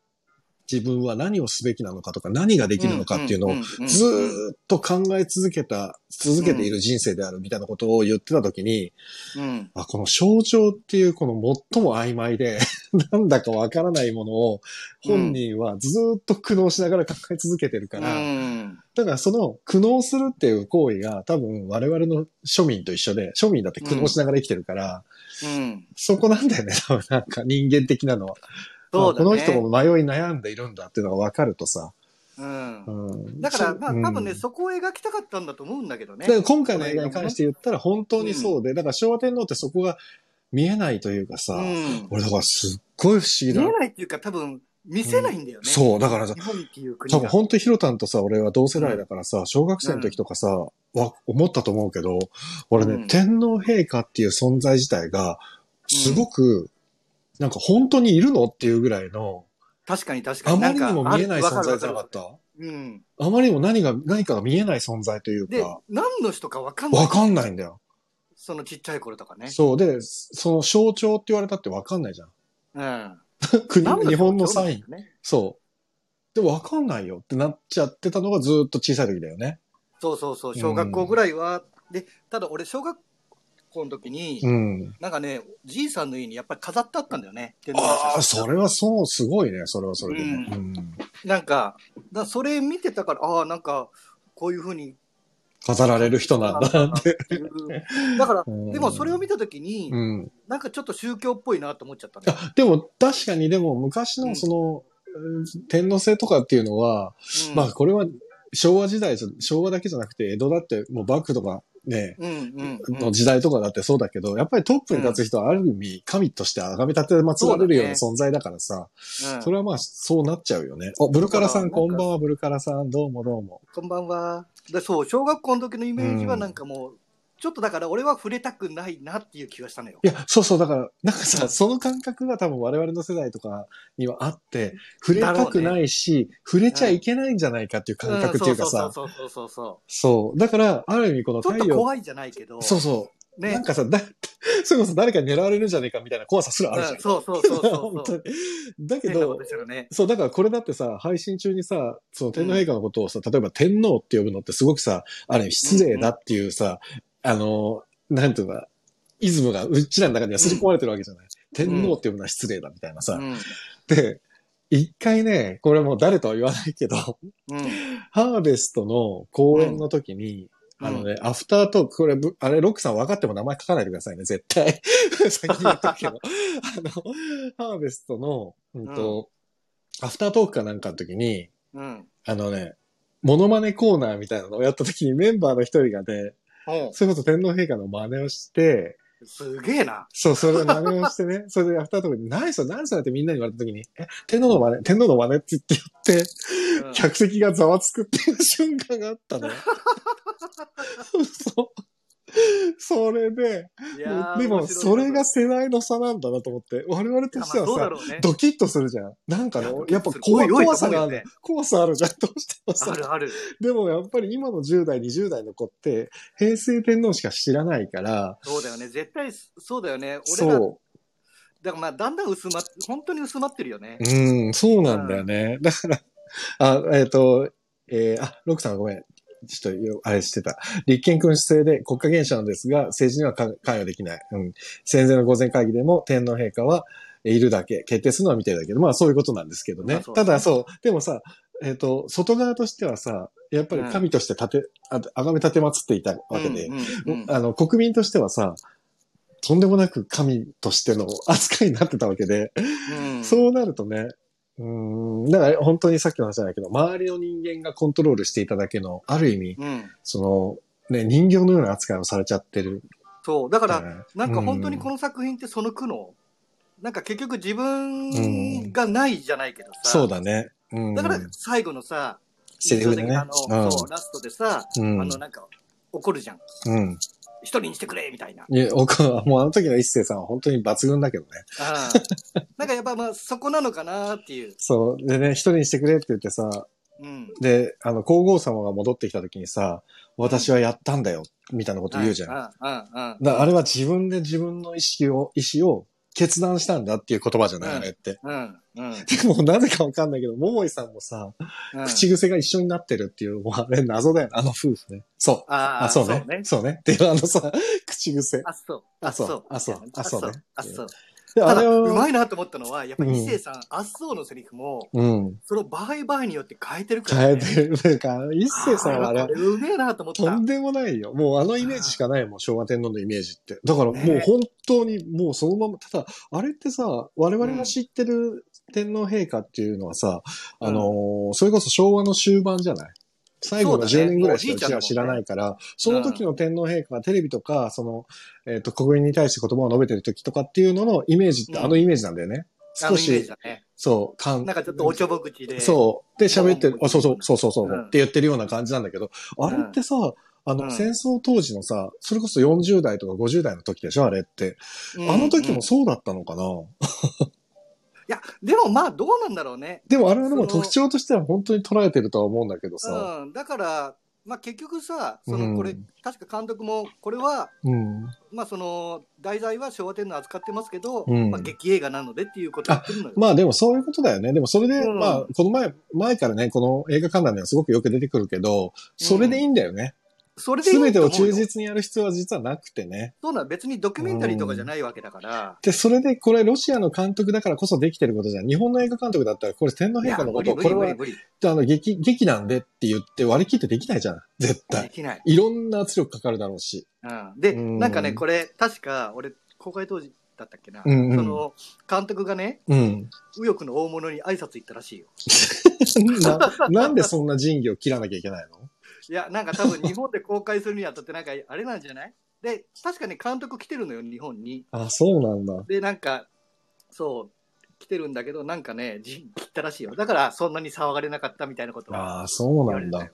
自分は何をすべきなのかとか何ができるのかっていうのをずーっと考え続けた、続けている人生であるみたいなことを言ってたときに、うん。あ、この象徴っていうこの最も曖昧で、なんだかわからないものを本人はずーっと苦悩しながら考え続けてるから、うん。だからその苦悩するっていう行為が多分我々の庶民と一緒で、庶民だって苦悩しながら生きてるから、うん。そこなんだよね、多分なんか人間的なのは。そうだね。この人も迷い悩んでいるんだっていうのが分かるとさ。うん。うん。だから、そまあ、うん。多分ね、そこを描きたかったんだと思うんだけどね。今回の映画に関して言ったら本当にそうで、だから昭和天皇ってそこが見えないというかさ、うん。俺だからすっごい不思議だ。見え。ないっていうか、多分、見せないんだよね。そう、だからさ多分が。本当にヒロタンとさ、俺は同世代だからさ、小学生の時とかさ、わ、思ったと思うけど、俺ね、うん。天皇陛下っていう存在自体が、すごく、なんか本当にいるのっていうぐらいの、確かに確かあに。まりにも見えない存在じゃなかっ。たうん。あまりにも何が、何かが見えない存在というでか、、何の人かわかんない。わかんないんだよ。そのちっちゃい頃とかね。そう。で、その象徴って言われたってわかんないじゃん。うん。国日本のサインねそう。で、わかんないよってなっちゃってたのがずっと小さい時だよね。そうそうそう。小学校ぐらいは、で、ただ俺小学校の時に、うん。なんかね、じいさんの家にやっぱり飾ってあったんだよね。ああ、それはそう、すごいね。それはそれでね。ううんなんか、だそれ見てたから、ああ、なんか、こういうふうに。飾られる人なんだって。ってだから、うんでもそれを見たときに、うん。なんかちょっと宗教っぽいなと思っちゃったね。あでも、確かにでも昔のその、うん天皇制とかっていうのは、うんまあこれは昭和時代昭和だけじゃなくて江戸だってもう幕府とかね、うんうんうん。の時代とかだってそうだけど、やっぱりトップに立つ人はある意味神として崇め立て祀られるような存在だからさ、うん。それはまあそうなっちゃうよね。お、ブルカラさんこんばんは、ブルカラさん、どうもどうも。こんばんは。でそう、小学校の時のイメージはなんかもう、ちょっとだから俺は触れたくないなっていう気がしたのよい。や、そうそう、だから、なんかさ、その感覚が多分我々の世代とかにはあって、触れたくないし、触れちゃいけないんじゃないかっていう感覚っていうかさ、そうそうそうそうそそう。だから、ある意味このう。ちょ太陽、っと怖いじゃないけど。そうそう。ね。なんかさ、だ、それこそ誰かに狙われるんじゃねえかみたいな怖さすらあるじゃん。うんそうそうそうそう本当にだけどね。そう、だからこれだってさ、配信中にさ、その天皇陛下のことをさ、例えば天皇って呼ぶのってすごくさ、あれ失礼だっていうさ、あの、なんていうのか、イズムがうちらの中には刷り込まれてるわけじゃない。天皇って呼ぶのは失礼だみたいなさ。うん。で、一回ね、これもう誰とは言わないけど、うん。ハーベストの公演の時に、うんあのね、アフタートーク、これ、ぶあれ、ロックさん分かっても名前書かないでくださいね、絶対。先に言っとくけど。あの、ハーベストの、うんと、アフタートークかなんかの時に、うん。あのね、モノマネコーナーみたいなのをやった時にメンバーの一人がね、うんそれこそ天皇陛下の真似をして、すげえな。そう、それで真似をしてね、それでアフタートー何それ、何それってみんなに言われた時に、え、天皇の真似、天皇の真似って言って言って、うん客席がざわつくっていう瞬間があったのよ。そう。それで、でもそれが世代の差なんだなと思って、我々としてはさ、ね。ドキッとするじゃん。なんかねいやっぱ怖怖さがある、ね怖さあるじゃん。どうしてもさあ。るある。でもやっぱり今の10代、20代の子って、平成天皇しか知らないから、そうだよね。絶対そうだよね。俺ら、そだからまあだんだん薄まっ、本当に薄まってるよねう。。うん、そうなんだよね。だから、あ、えっ、と、えーあ、ロックさんごめん。ちょっと、あれしてた。立憲君主制で国家元首なのですが、政治には関関与できない。うん。戦前の午前会議でも天皇陛下は、えーいるだけ、決定するのは見てるだけど、まあそういうことなんですけどね。ねただそう、でもさ、えっ、と、外側としてはさ、やっぱり神として立て、ああがめ立てまつっていたわけで、うんうんうんあの、国民としてはさ、とんでもなく神としての扱いになってたわけで、うんそうなるとね、うーん、だから本当にさっきの話じゃないけど、周りの人間がコントロールしていただけの、ある意味、うん。その、ね、人形のような扱いをされちゃってる。そう。だから、らなんか本当にこの、の作品ってその苦悩。なんか結局自分がないじゃないけどさ。そうだね。うん。だから最後のさ、セリフでねあの、そう、ラストでさ、うんあの、なんか、怒るじゃん。うん。一人にしてくれみたいな。いや、おかもうあの時の一星さんは本当に抜群だけどね。ああなんかやっぱまあそこなのかなっていう。そう。でね、一人にしてくれって言ってさ、うん。で、あの、皇后様が戻ってきた時にさ、私はやったんだよ、みたいなこと言うじゃん。ん。うん。うん。うん。だからあれは自分で自分の意識を、意思を決断したんだっていう言葉じゃない、うんあれって。うん。うん。でもなぜかわかんないけど、桃井さんもさ、うん口癖が一緒になってるっていう、もうあれ謎だよね、あの夫婦ね。そう。ああ、あ、そうね。そうね。っていうあのさ、口癖。あ、そう。あそうあそうあそうねあ、そう。で、ただ、うまいなと思ったのは、やっぱうん伊勢さん、あっそうのセリフも、うん。その場合場合によって変えてるから、ね。変えてる。か、一星さんはあれあーこ、れうめえなと思った。とんでもないよ。もうあのイメージしかないもん、昭和天皇のイメージって。だからもうね本当にもうそのまま、ただ、あれってさ、我々が知ってる天皇陛下っていうのはさ、うんあのーそれこそ昭和の終盤じゃない？最後のそうだね10年ぐらいしかは知らないから、その時の天皇陛下がテレビとか、その、えっ、と、国民に対して言葉を述べてる時とかっていうののイメージってうんあのイメージなんだよね。少し。そう、かんなんかちょっとおちょぼ口で。そう。で、喋ってる、あ、そうそう、そうそうそう、うんって言ってるような感じなんだけど、あれってさ、あの、うん戦争当時のさ、それこそ40代とか50代の時でしょあれって。うんあの時もそうだったのかな、や、でもまあどうなんだろうね。でもあれはでも特徴としては本当に捉えてるとは思うんだけどさ。うん。だから、まあ結局さ、そうんのこれ、確か監督も、これは、うん。まあその、題材は昭和天皇扱ってますけど、うんまあ劇映画なのでっていうことを言ってるのよ。まあでもそういうことだよね。でもそれで、うんまあ、この前、前からね、この映画観覧ではすごくよく出てくるけど、それでいいんだよね。それでいいすべてを忠実にやる必要は実はなくてね。そうなの別にドキュメンタリーとかじゃないわけだから。で、それでこれロシアの監督だからこそできてることじゃん。日本の映画監督だったら、これ天皇陛下のことを、これは。あの劇、劇なんでって言って割り切ってできないじゃん。絶で対。きない。いろんな圧力かかるだろうし。うん、で、うんなんかね、これ、確か、俺、公開当時だったっけな、うんうんその、監督がね、うん。右翼の大物に挨拶行ったらしいよ。な、なんでそんな仁義を切らなきゃいけないの？いや、なんか多分日本で公開するにあたって、なんか、あれなんじゃない？で、確かに監督来てるのよ、日本に。あ、そうなんだ。で、なんか、そう、来てるんだけど、なんかね、じ切ったらしいよ。だから、そんなに騒がれなかったみたいなことはああ、そう言なんだ。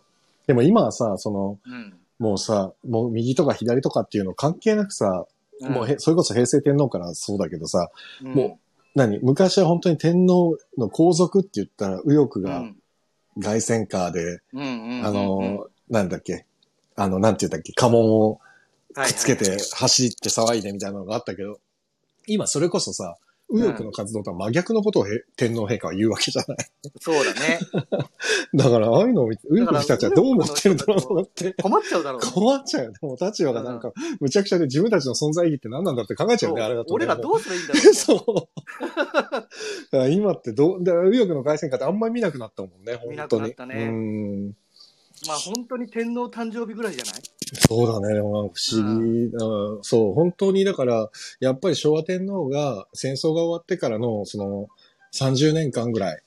でも今はさ、その、うん。もうさ、もう右とか左とかっていうの関係なくさ、うんもうへ、それこそ平成天皇からそうだけどさ、うんも何？昔は本当に天皇の皇族って言ったら右翼がうん凱旋カーで、あの、なんだっけ、あの、なんて言ったっけ、家紋をくっつけて走って騒いでみたいなのがあったけど、今それこそさ、右翼の活動とは真逆のことをへ天皇陛下は言うわけじゃない。そうだね。だから、ああいうのを見て、右翼の人たちはどう思ってるんだろうと思って。困っちゃうだろうね。困っちゃうよね。もう立場がなんか、むちゃくちゃで自分たちの存在意義って何なんだって考えちゃうよね、あれだと、ね。俺らどうすればいいんだろう、ね。そう。今ってどう、右翼の凱旋会ってあんまり見なくなったもんね、本当に。見なくなったねうん。まあ本当に天皇誕生日ぐらいじゃない？そうだね、でもなんか不思議、うんそう、本当にだから、やっぱり昭和天皇が戦争が終わってからの、その、30年間ぐらい、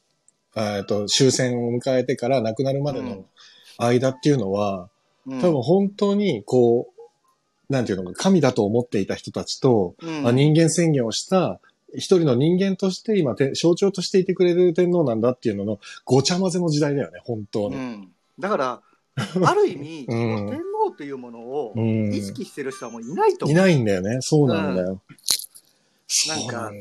えっと、終戦を迎えてから亡くなるまでのうん。間っていうのは、うん。多分本当に、こう、なんていうのか、神だと思っていた人たちと、うん。あ人間宣言をした、一人の人間として今て、象徴としていてくれる天皇なんだっていうののごちゃ混ぜの時代だよね、本当に。うんだから、ある意味、うん天皇というものをうん意識してる人はもういないと思。いうないんだよね。そうなんだよ。なんか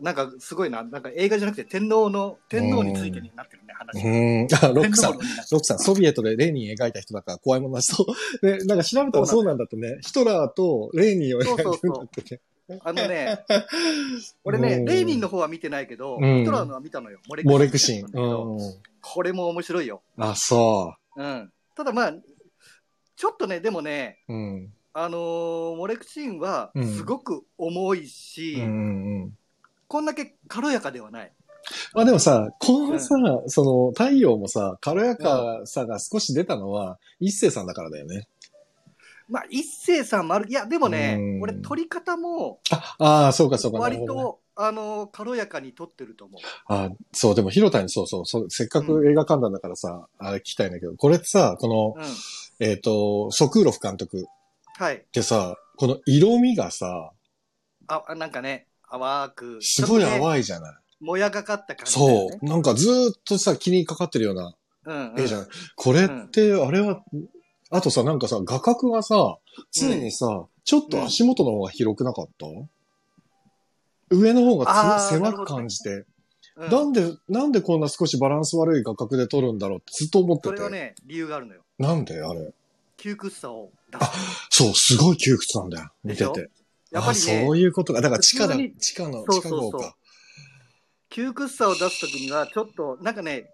なんかすごいな、なんか映画じゃなくて天皇の、天皇についてになってるね、話。うん。あ、ロックさんロックさん、ソビエトでレーニン描いた人だから怖いものなしそう。で、なんか調べたらそうなんだってね。ヒトラーとレーニンを描いてるんだってね。あのね、俺ね、うんレーニンの方は見てないけど、うんヒトラーのは見たのよ。モレクシン。これも面白いよ。あ、そうん。ただまあ、ちょっとね、でもね、う。うん。あのーモレクシンはうんすごく重いし。こんだけ軽やかではない。まあでもさ、このさ、その太陽もさ、軽やかさが少し出たのは、一星さんだからだよね。まあ、一星さんもある。いや、でもねう、ん俺、撮り方も、あ、ああ、そうかそうか。割と、あのー軽やかに撮ってると思う。あそう、でも、広田にそうそうそう、せっかく映画観覧だからさ、あれ聞きたいんだけど、これってさ、この、うん。えっ、と、ソクーロフ監督っはい。てさ、この色味がさ、あ、あなんかね、淡く。すごい淡いじゃない。もやがかった感じね。そう。なんかずーっとさ、気にかかってるようなうん、うん。絵じゃない。これって、あれは、あとさ、なんかさ、画角がさ、常にさ、ちょっと足元の方が広くなかった、上の方があーつ狭く感じて、うんなんで、なんでこんな少しバランス悪い画角で撮るんだろうってずっと思ってて。それはね、理由があるのよ。なんで？あれ。窮屈さを出あす。そう、すごい窮屈なんだよ。見てでて。やっぱりあねそう、いうことか。だから地下だ地下の、地下号か。窮屈さを出すときには、ちょっと、なんかね、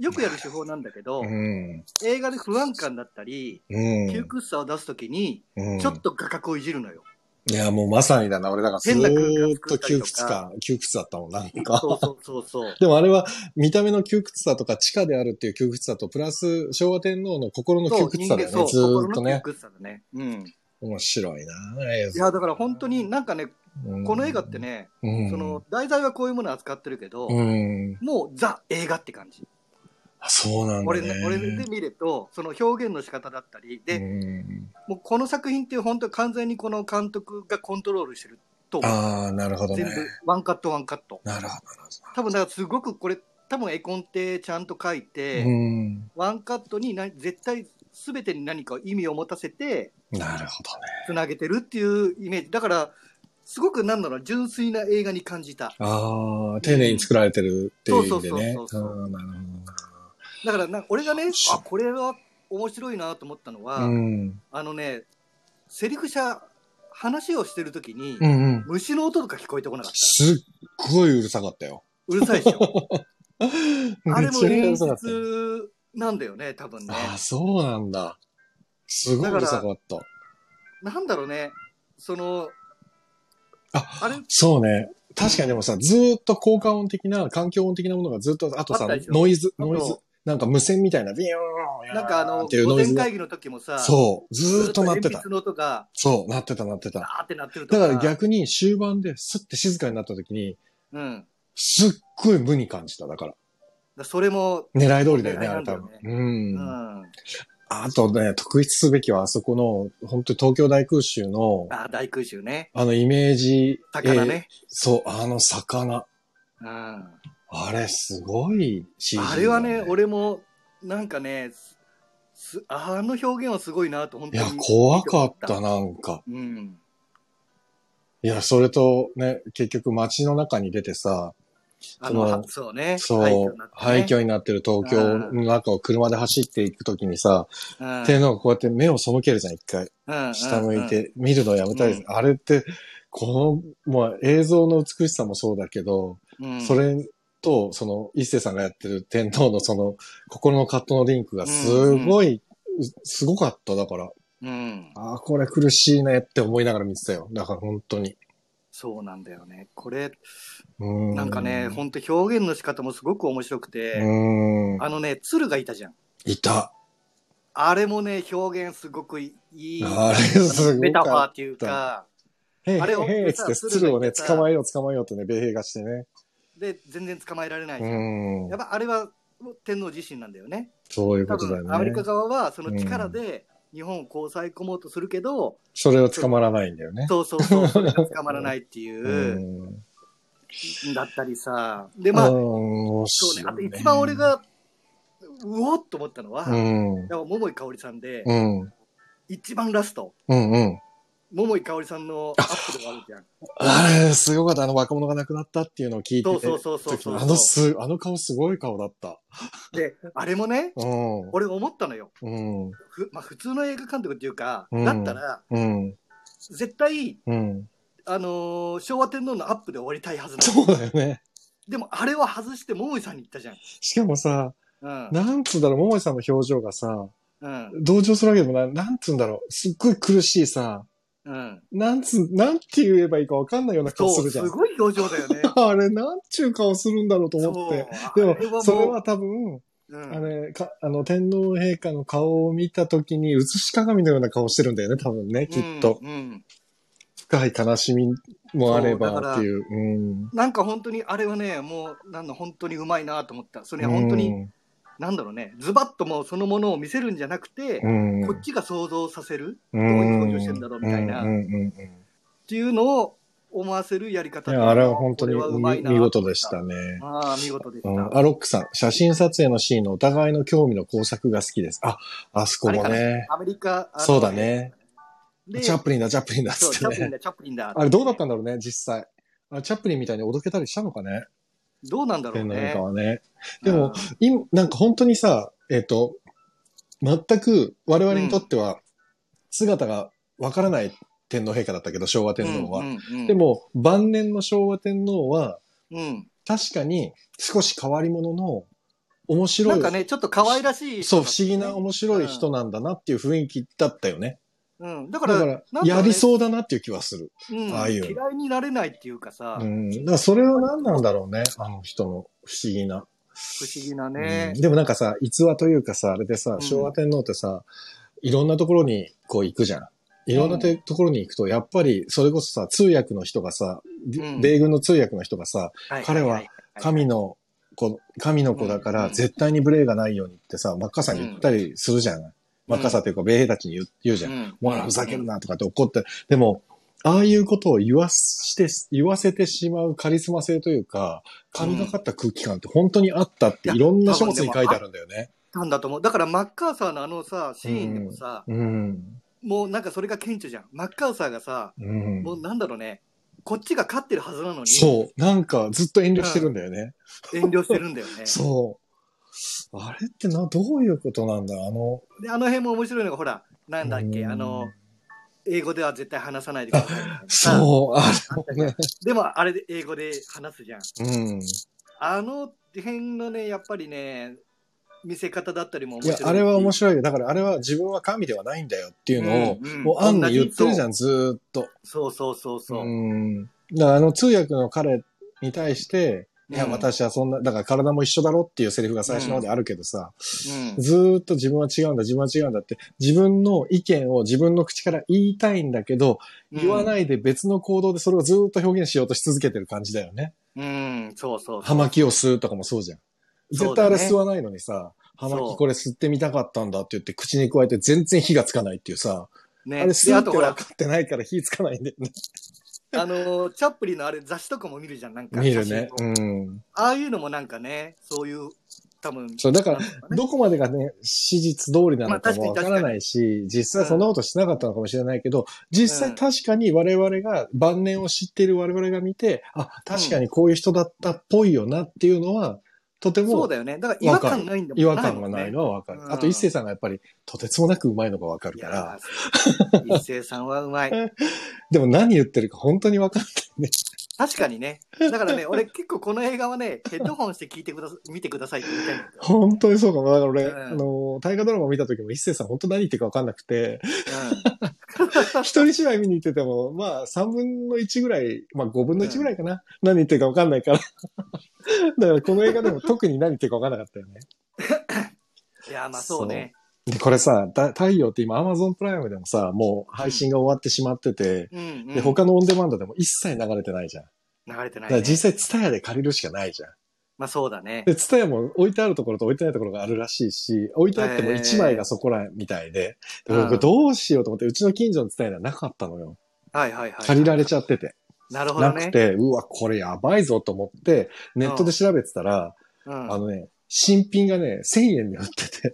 よくやる手法なんだけど、うん。映画で不安感だったり、うん。窮屈さを出すときに、うんちょっと画角をいじるのよ。いや、もうまさにだな。俺だからずっと窮屈感、窮屈だったもん、なんか。そうそうそうそう。でもあれは、見た目の窮屈さとか地下であるっていう窮屈さと、プラス昭和天皇の心の窮屈さだよね、ずーっとそう心の窮ね。屈さだね。うん。面白いな映いや、だから本当になんかね、うんこの映画ってね、うん、その、題材はこういうものを扱ってるけど、うん。もうザ映画って感じ。あそうなんね。ね、俺で見ると、その表現の仕方だったり、で、うんもうこの作品って本当完全にこの監督がコントロールしてるト。ああ、なるほどね全。部、ワンカットワンカット。なるほ多分だからすごくこれ、多分絵コンテちゃんと書いて、ど。うん。ワンカットにな絶対全てに何か意味を持たせてなるほどね。つなげてるっていうイメージ。だから、すごくなんだろう、純粋な映画に感じた。ああ、丁寧に作られてるっていう意味でね。そうそうそうそううんなるほだからな、俺がねあ、これは面白いなと思ったのは、ど。うん。あのね、セリフ者、話をしてるときに、うんうん。虫の音とか聞こえてこなかっすっごいうるさかったよ。た。うるさいでしょ。あれも演。出なんだよね、多分ね。ああ、そうなんだ。すごいうるさかった。なんだろうね、その、ああれ？そうね。確かにでもさ、ずーっと効果音的な、環境音的なものがずっと、あとさノイズ、ノイズ。なんか無線みたいな、ビヨーンなんかあの、っていう午。前会議の時もさ、そう。ずーっと鳴ってたそう、鳴ってた鳴ってた。ガーって鳴ってる。だから逆に終盤でスッて静かになった時に、うん。すっごい無に感じた。だから。だそれも、狙い通りだよね、あれ多。分う。うんん。あとね、特筆すべきはあそこの、本当に東京大空襲の、あ、大空襲ね。あのイメージ。魚ね。えーそう、あの魚。うん。ああれ、すごい CG だ、れはね、俺も、なんかね、すすあの表現はすごいなと、本当に。いや、怖かった、な。なんか。うん。いや、それとね、結局街の中に出てさ、あの、そのはそうね。そう、廃墟にになってる東京の中を車で走っていくときにさ、な天皇がこうやって目を背けるじゃん、一回。下向い。て見るのやめたり、うんあれって、この、まあ、映像の美しさもそうだけど、うんうんそれと、その、一世さんがやってる天皇のその、心の葛藤のリンクがすごい、すごかった。だから、うん。ああ、これ苦しいねって思いながら見てたよ。だから本当に。そうなんだよね。これ、なんかね、本当表現の仕方もすごく面白くて。あのね、鶴がいたじゃん。いた。あれもね、表現すごくいい。あれすごメタファーかっっていうか、た。へいあれをへいっつって、鶴をね、捕まえよう捕まえようとね、米兵がしてね。で、全然捕まえられないうじゃん。んやっ。ぱあれは天皇自身なんだよね。そういうこ多とだよ分、アメリカね。側はその力で日本をこう抑え込もうとするけど、それを捕まらないんだよね。そうそうそう、それが捕まらないっていう う、ん。だったりさ。で、まあ、うんそうね。あと一番俺、が、うおっと思ったのは、うん。桃井かおりさんで、うん。一番ラスト、うんうん。桃井かおりさんのアップでがあるじゃん。あれ、すごかった。あの若者が亡くなったっていうのを聞いてて。そうそうそうそうそうあのす、あの顔すごい顔だった。で、あれもね、うん。俺思ったのよ。うん。ふまあ、普通の映画監督っていうか、うんだったら、うん。絶対、うん。あのー昭和天皇のアップで終わりたいはずなそうだよね。でも、あれは外して桃井さんに言ったじゃん。しかもさ、うん。なんつうんだろう、桃井さんの表情がさ、うん。同情するわけでもない、なんつうんだろう、すっごい苦しいさ、うん。なんつう、なんて言えばいいかわかんないような顔するじゃん。すごい表情だよね。あれ、なんちゅう顔するんだろうと思って。でも、それは多分、うん、あれ、か、あの、天皇陛下の顔を見たときに、映し鏡のような顔してるんだよね、多分ね、きっと。うん。うん深い悲しみもあればっていう。うん。なんか本当にあれはね、もう、なんだ、本当にうまいなと思った。それは本当に、なんだろうね、ズバッともうそのものを見せるんじゃなくて、うん、こっちが想像させるどどういう表情してんだろうみたいなっていうのを思わせるやり方いや、あれは本当に見事でしたね。ああ、見事でした。うん、アロックさん、写真撮影のシーンのお互いの興味の工作が好きです。あ、あそこもね。アメリカ、そうだね。でチャップリンだ、チャップリンだっつってね。チャップリンだ、チャップリンだ。あれどうだったんだろうね、実際。あチャップリンみたいにおどけたりしたのかね、どうなんだろうね天皇陛下。はね。でもうん、今、なんか本当にさ、えっ、と、全く我々にとっては姿がわからない天皇陛下だったけど、昭和天皇は。でも、晩年の昭和天皇は、うん。確かに少し変わり者の面白い、なんかね、ちょっと可愛らしいそう、不思議な面白い人なんだなっていう雰囲気だったよね。うん。だから、ねやりそうだなっていう気はする。うんああいう嫌いになれないっていうかさ、うん。だからそれは何なんだろうね、あの人の不思議な。不思議なねうん。でもなんかさ、逸話というかさ、あれでさう、ん昭和天皇ってさ、いろんなところにこう行くじゃん。いろんなてところに行くと、やっぱり、それこそさ、通訳の人がさ、うん米軍の通訳の人がさ、はい彼はいいい神の子、神の子だから、うん絶対に無礼がないようにってさ、真っ赤さんに言ったりするじゃん。真っ赤さというか、米兵たちに言う言うじゃん。うんもうふざけるなとかって怒って、でも、ああいうことを言わして、言わせてしまうカリスマ性というか、神がかった空気感って本当にあったっていろんな書物に書いてあるんだよね。なんだと思う。だからマッカーサーのあのさ、シーンでもさ、うん。もうなんかそれが顕著じゃん。マッカーサーがさ、うんもうなんだろうね、こっちが勝ってるはずなのに、そう。なんかずっと遠慮してるんだよね。遠慮してるんだよね。そう。あれってな、どういうことなんだあの、で、あの辺も面白いのが、ほら、なんだっけ、うんあの、英語では絶対話さないでください。そう、あれもね。でも、あれで英語で話すじゃん。うん。あの辺のね、やっぱりね、見せ方だったりも面い白い。や、あれは面い。白いよ。だからあれは自分は神ではないんだよっていうのを、うんうんもうアンに言ってるじゃ同ん、ずーっと。そうそうそうそう。うん。だからあの通訳の彼に対して、いや、うん私はそんな、だから体も一緒だろっていうセリフが最初の方であるけどさ、うんずーっと自分は違うんだ、自分は違うんだって、自分の意見を自分の口から言いたいんだけど、言わないで別の行動でそれをずーっと表現しようとし続けてる感じだよね。うん、そうそう葉巻を吸うとかもそうじゃん。絶対あれ吸わないのにさ、葉そう巻これ吸ってみたかったんだって言って口に加えて全然火がつかないっていうさ、ね。あれで、吸うって分かってないから火つかないんだよね。あのー、チャップリンのあれ雑誌とかも見るじゃん、なんか。見るね。うん。ああいうのもなんかね、そういう、多分。そう、だからねどこまでがね、史実通りなのかもわからないし、実際そんなことしてなかったのかもしれないけど、実際確かに我々が、晩年を知っている我々が見て、あ、確かにこういう人だったっぽいよなっていうのは、とてもそうだよね。だから違和感ないんだもん違和感がないのはわかる。うんあと、一星さんがやっぱり、とてつもなくうまいのがわかるいから一星さんはうまい。でも何言ってるか本当にわかんないね。確かにね。だからね、俺結構この映画はね、ヘッドホンして聞いてくださ、見てくださいって言いたいんだ。本当にそうかも。だから俺、うんあの、大河ドラマ見た時も一星さん本当何言ってるかわかんなくて、うん。一人芝居見に行ってても、まあ、三分の一ぐらい、まあ、五分の一ぐらいかな。何言ってるか分かんないから。だから、この映画でも特に何言ってるか分かんなかったよね。いや、まあそうね。で、これさ、た太陽って今、アマゾンプライムでもさ、もう配信が終わってしまってて、うん、うん。で、他のオンデマンドでも一切流れてないじゃん。流れてない、だからね。実際、ツタヤで借りるしかないじゃん。まあそうだね。で、ツタヤも置いてあるところと置いてないところがあるらしいし、置いてあっても1枚がそこらみたいで、でうん僕どうしようと思って、うちの近所のツタヤではなかったのよ。はいはいはい。借りられちゃってて。なるほどね。なくて、うわ、これやばいぞと思って、ネットで調べてたら、うん、あのね、新品がね、1000円で売ってて、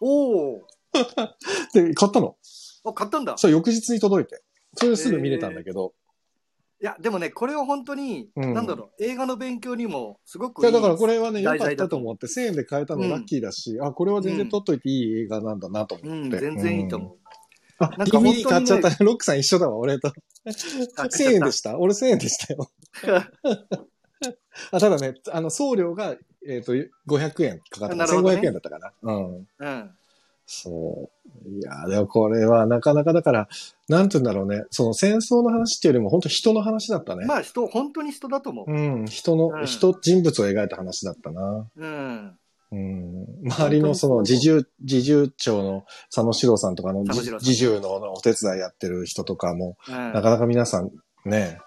おお。で、買ったの。あ、買ったんだ。そう、翌日に届いて。それですぐ見れたんだけど。いや、でもね、これは本当に、うんなんだろう、映画の勉強にもすごくいや。だからこれはね、良題かったと思って、1000円で買えたのラッキーだし、あ、これは全然撮っといていい映画なんだなと思うん、って。全然いいと思う。うん。あ、なんかね買っちゃったね。ロックさん一緒だわ、俺と。あ1000円でした俺1000円でしたよ。あ、ただね、あの、送料が、えっ、と、500円かかった。ね1500円だったかな。うん。うん。そう。いや、でもこれはなかなかだから、なんて言うんだろうね。その戦争の話っていうよりも本当人の話だったね。まあ人、本当に人だと思う。うん、人の、うん人、人物を描いた話だったな。うん。うん。周りのその、自重、自重長の佐野史郎さんとかの、自重のお手伝いやってる人とかも、うん、なかなか皆さんね、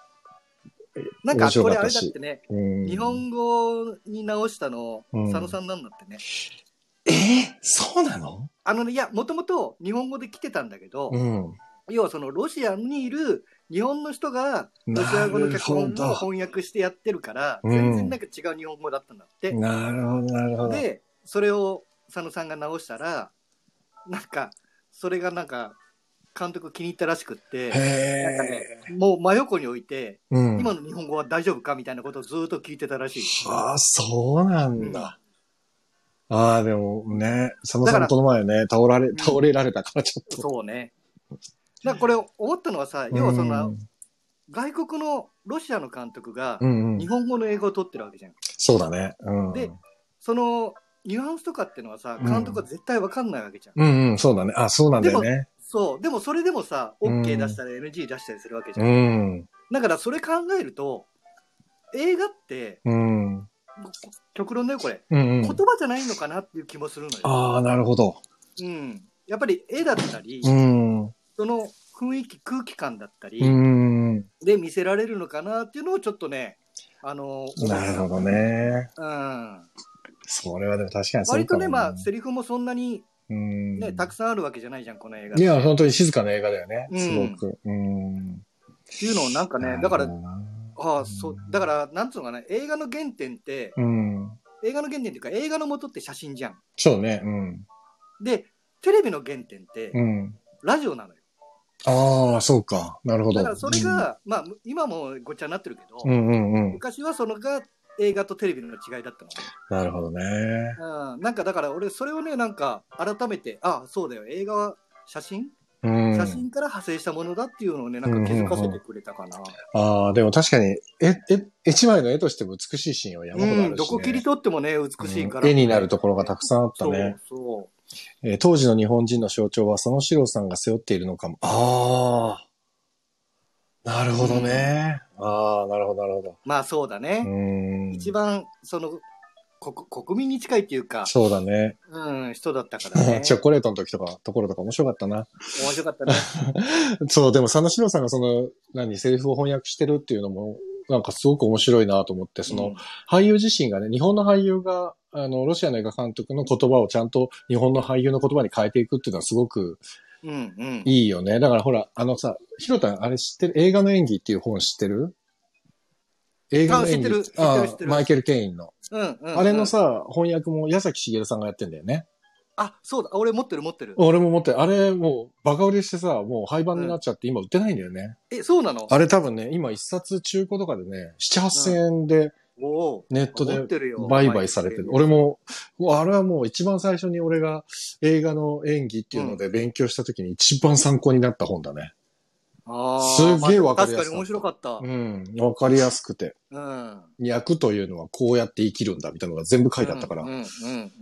なんかこれあれだってね、うん。日本語に直したの、うん佐野さんなんだってね。えーそうなの？あのね、いや、もともと日本語で来てたんだけど、うん。要はそのロシアにいる日本の人がロシア語の脚本を翻訳してやってるから、うん全然なんか違う日本語だったんだって。なるほど、なるほど。で、それを佐野さんが直したら、なんか、それがなんか、監督気に入ったらしくって、なんかへね、もう真横に置いて、え。うん。今の日本語は大丈夫かみたいなことをずっと聞いてたらしい。ああ、そうなんだ。ああ、でもね、佐野さんこの前ね、倒られ、ん倒れられたからちょっと。そうね。だからこれ思ったのはさ、要はそん外国のロシアの監督がうんうん日本語の英語を取ってるわけじゃん。そうだね。うん。でそのニュアンスとかっていうのはさ、うん監督は絶対わかんないわけじゃん。うんうん、そうだね。あ、そうなんだよね。そう。でもそれでもさ、うん OK 出したり NG 出したりするわけじゃ。うんん。だからそれ考えると、映画って、うん。うん極論だよこれ、うん言葉じゃないのかなっていう気もするのよ。ああ、なるほど。うん。やっぱり絵だったり、うん。その雰囲気、空気感だったり、うん。で見せられるのかなっていうのをちょっとね、あの、なるほどね。うん。それはでも確かにそう割とね、まあ、セリフもそんなにうん。ね、たくさんあるわけじゃないじゃん、この映画。いや、本当に静かな映画だよね。うんすごく。うん。っていうのをなんかね、だから、ああ、そう、だから、なんつうのかな、映画の原点って、うん。映画の原点っていうか、映画の元って写真じゃん。そうね。うん。で、テレビの原点って、うん。ラジオなのよ。ああ、そうか。なるほど。だからそれが、まあ、今もごっちゃになってるけど、うん、うんうんうん。昔はそのが映画とテレビの違いだったのね。なるほどね。うん、なんかだから俺、それをね、なんか改めて、あそうだよ、映画は写真？うん。写真から派生したものだっていうのをね、なんか気づかせてくれたかな。ああ、でも確かに、え、え、一枚の絵としても美しいシーンは山ほどあるし、ねうん、どこ切り取ってもね、美しいから、うん絵になるところがたくさんあったね。そうそえー当時の日本人の象徴は、その四郎さんが背負っているのかも。ああ。なるほどね。ああ、なるほど、なるほど。う。まあそうだうね。ん。一番、その、国国民に近いっていうか、そうだね。うん、人だったからね。チョコレートの時とか、ところとか面白かったな。面白かったね。そう、でも、佐野史郎さんがその、何、セリフを翻訳してるっていうのも、なんかすごく面白いなと思って、その、俳優自身がね、日本の俳優が、あの、ロシアの映画監督の言葉をちゃんと日本の俳優の言葉に変えていくっていうのはすごくうん、うん。いいよね。だからほら、あのさ、ひろたん、あれ知ってる？映画の演技っていう本知ってる？映画の演技。あ知ってる知ってるあ知ってるマイケル・ケインの。うん、うん。あれのうん、さ、翻訳も矢崎茂さんがやってんだよね。あ、そうだ、俺持ってる持ってる。俺も持ってる、あれもうバカ売れしてさ、もう廃盤になっちゃって今売ってないんだよね。え、そうなの？あれ多分ね、今一冊中古とかでね、7、8000円で。ネットで売買されてる。俺も、あれはもう一番最初に俺が映画の演技っていうので勉強した時に一番参考になった本だね。あすげえわかりやすかった確かに面白かった。うん。わかりやすくて。うん。役というのはこうやって生きるんだみたいなのが全部書いてあったから。うん、うん、うん。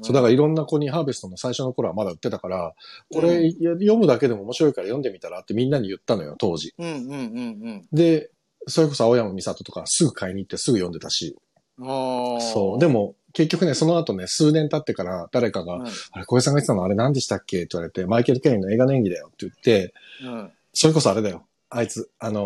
そう、だからいろんな子にハーベストの最初の頃はまだ売ってたから、これ、読むだけでも面白いから読んでみたらってみんなに言ったのよ、当時。うん、うん、うん、で、それこそ青山美里とかすぐ買いに行ってすぐ読んでたし。うん。ああ。そう。でも、結局ね、その後ね、数年経ってから誰かが、うん、あれ、小江さんが言ってたのあれ何でしたっけって言われて、マイケル・ケインの映画の演技だよって言って、うん。それこそあれだよ。あいつ、あの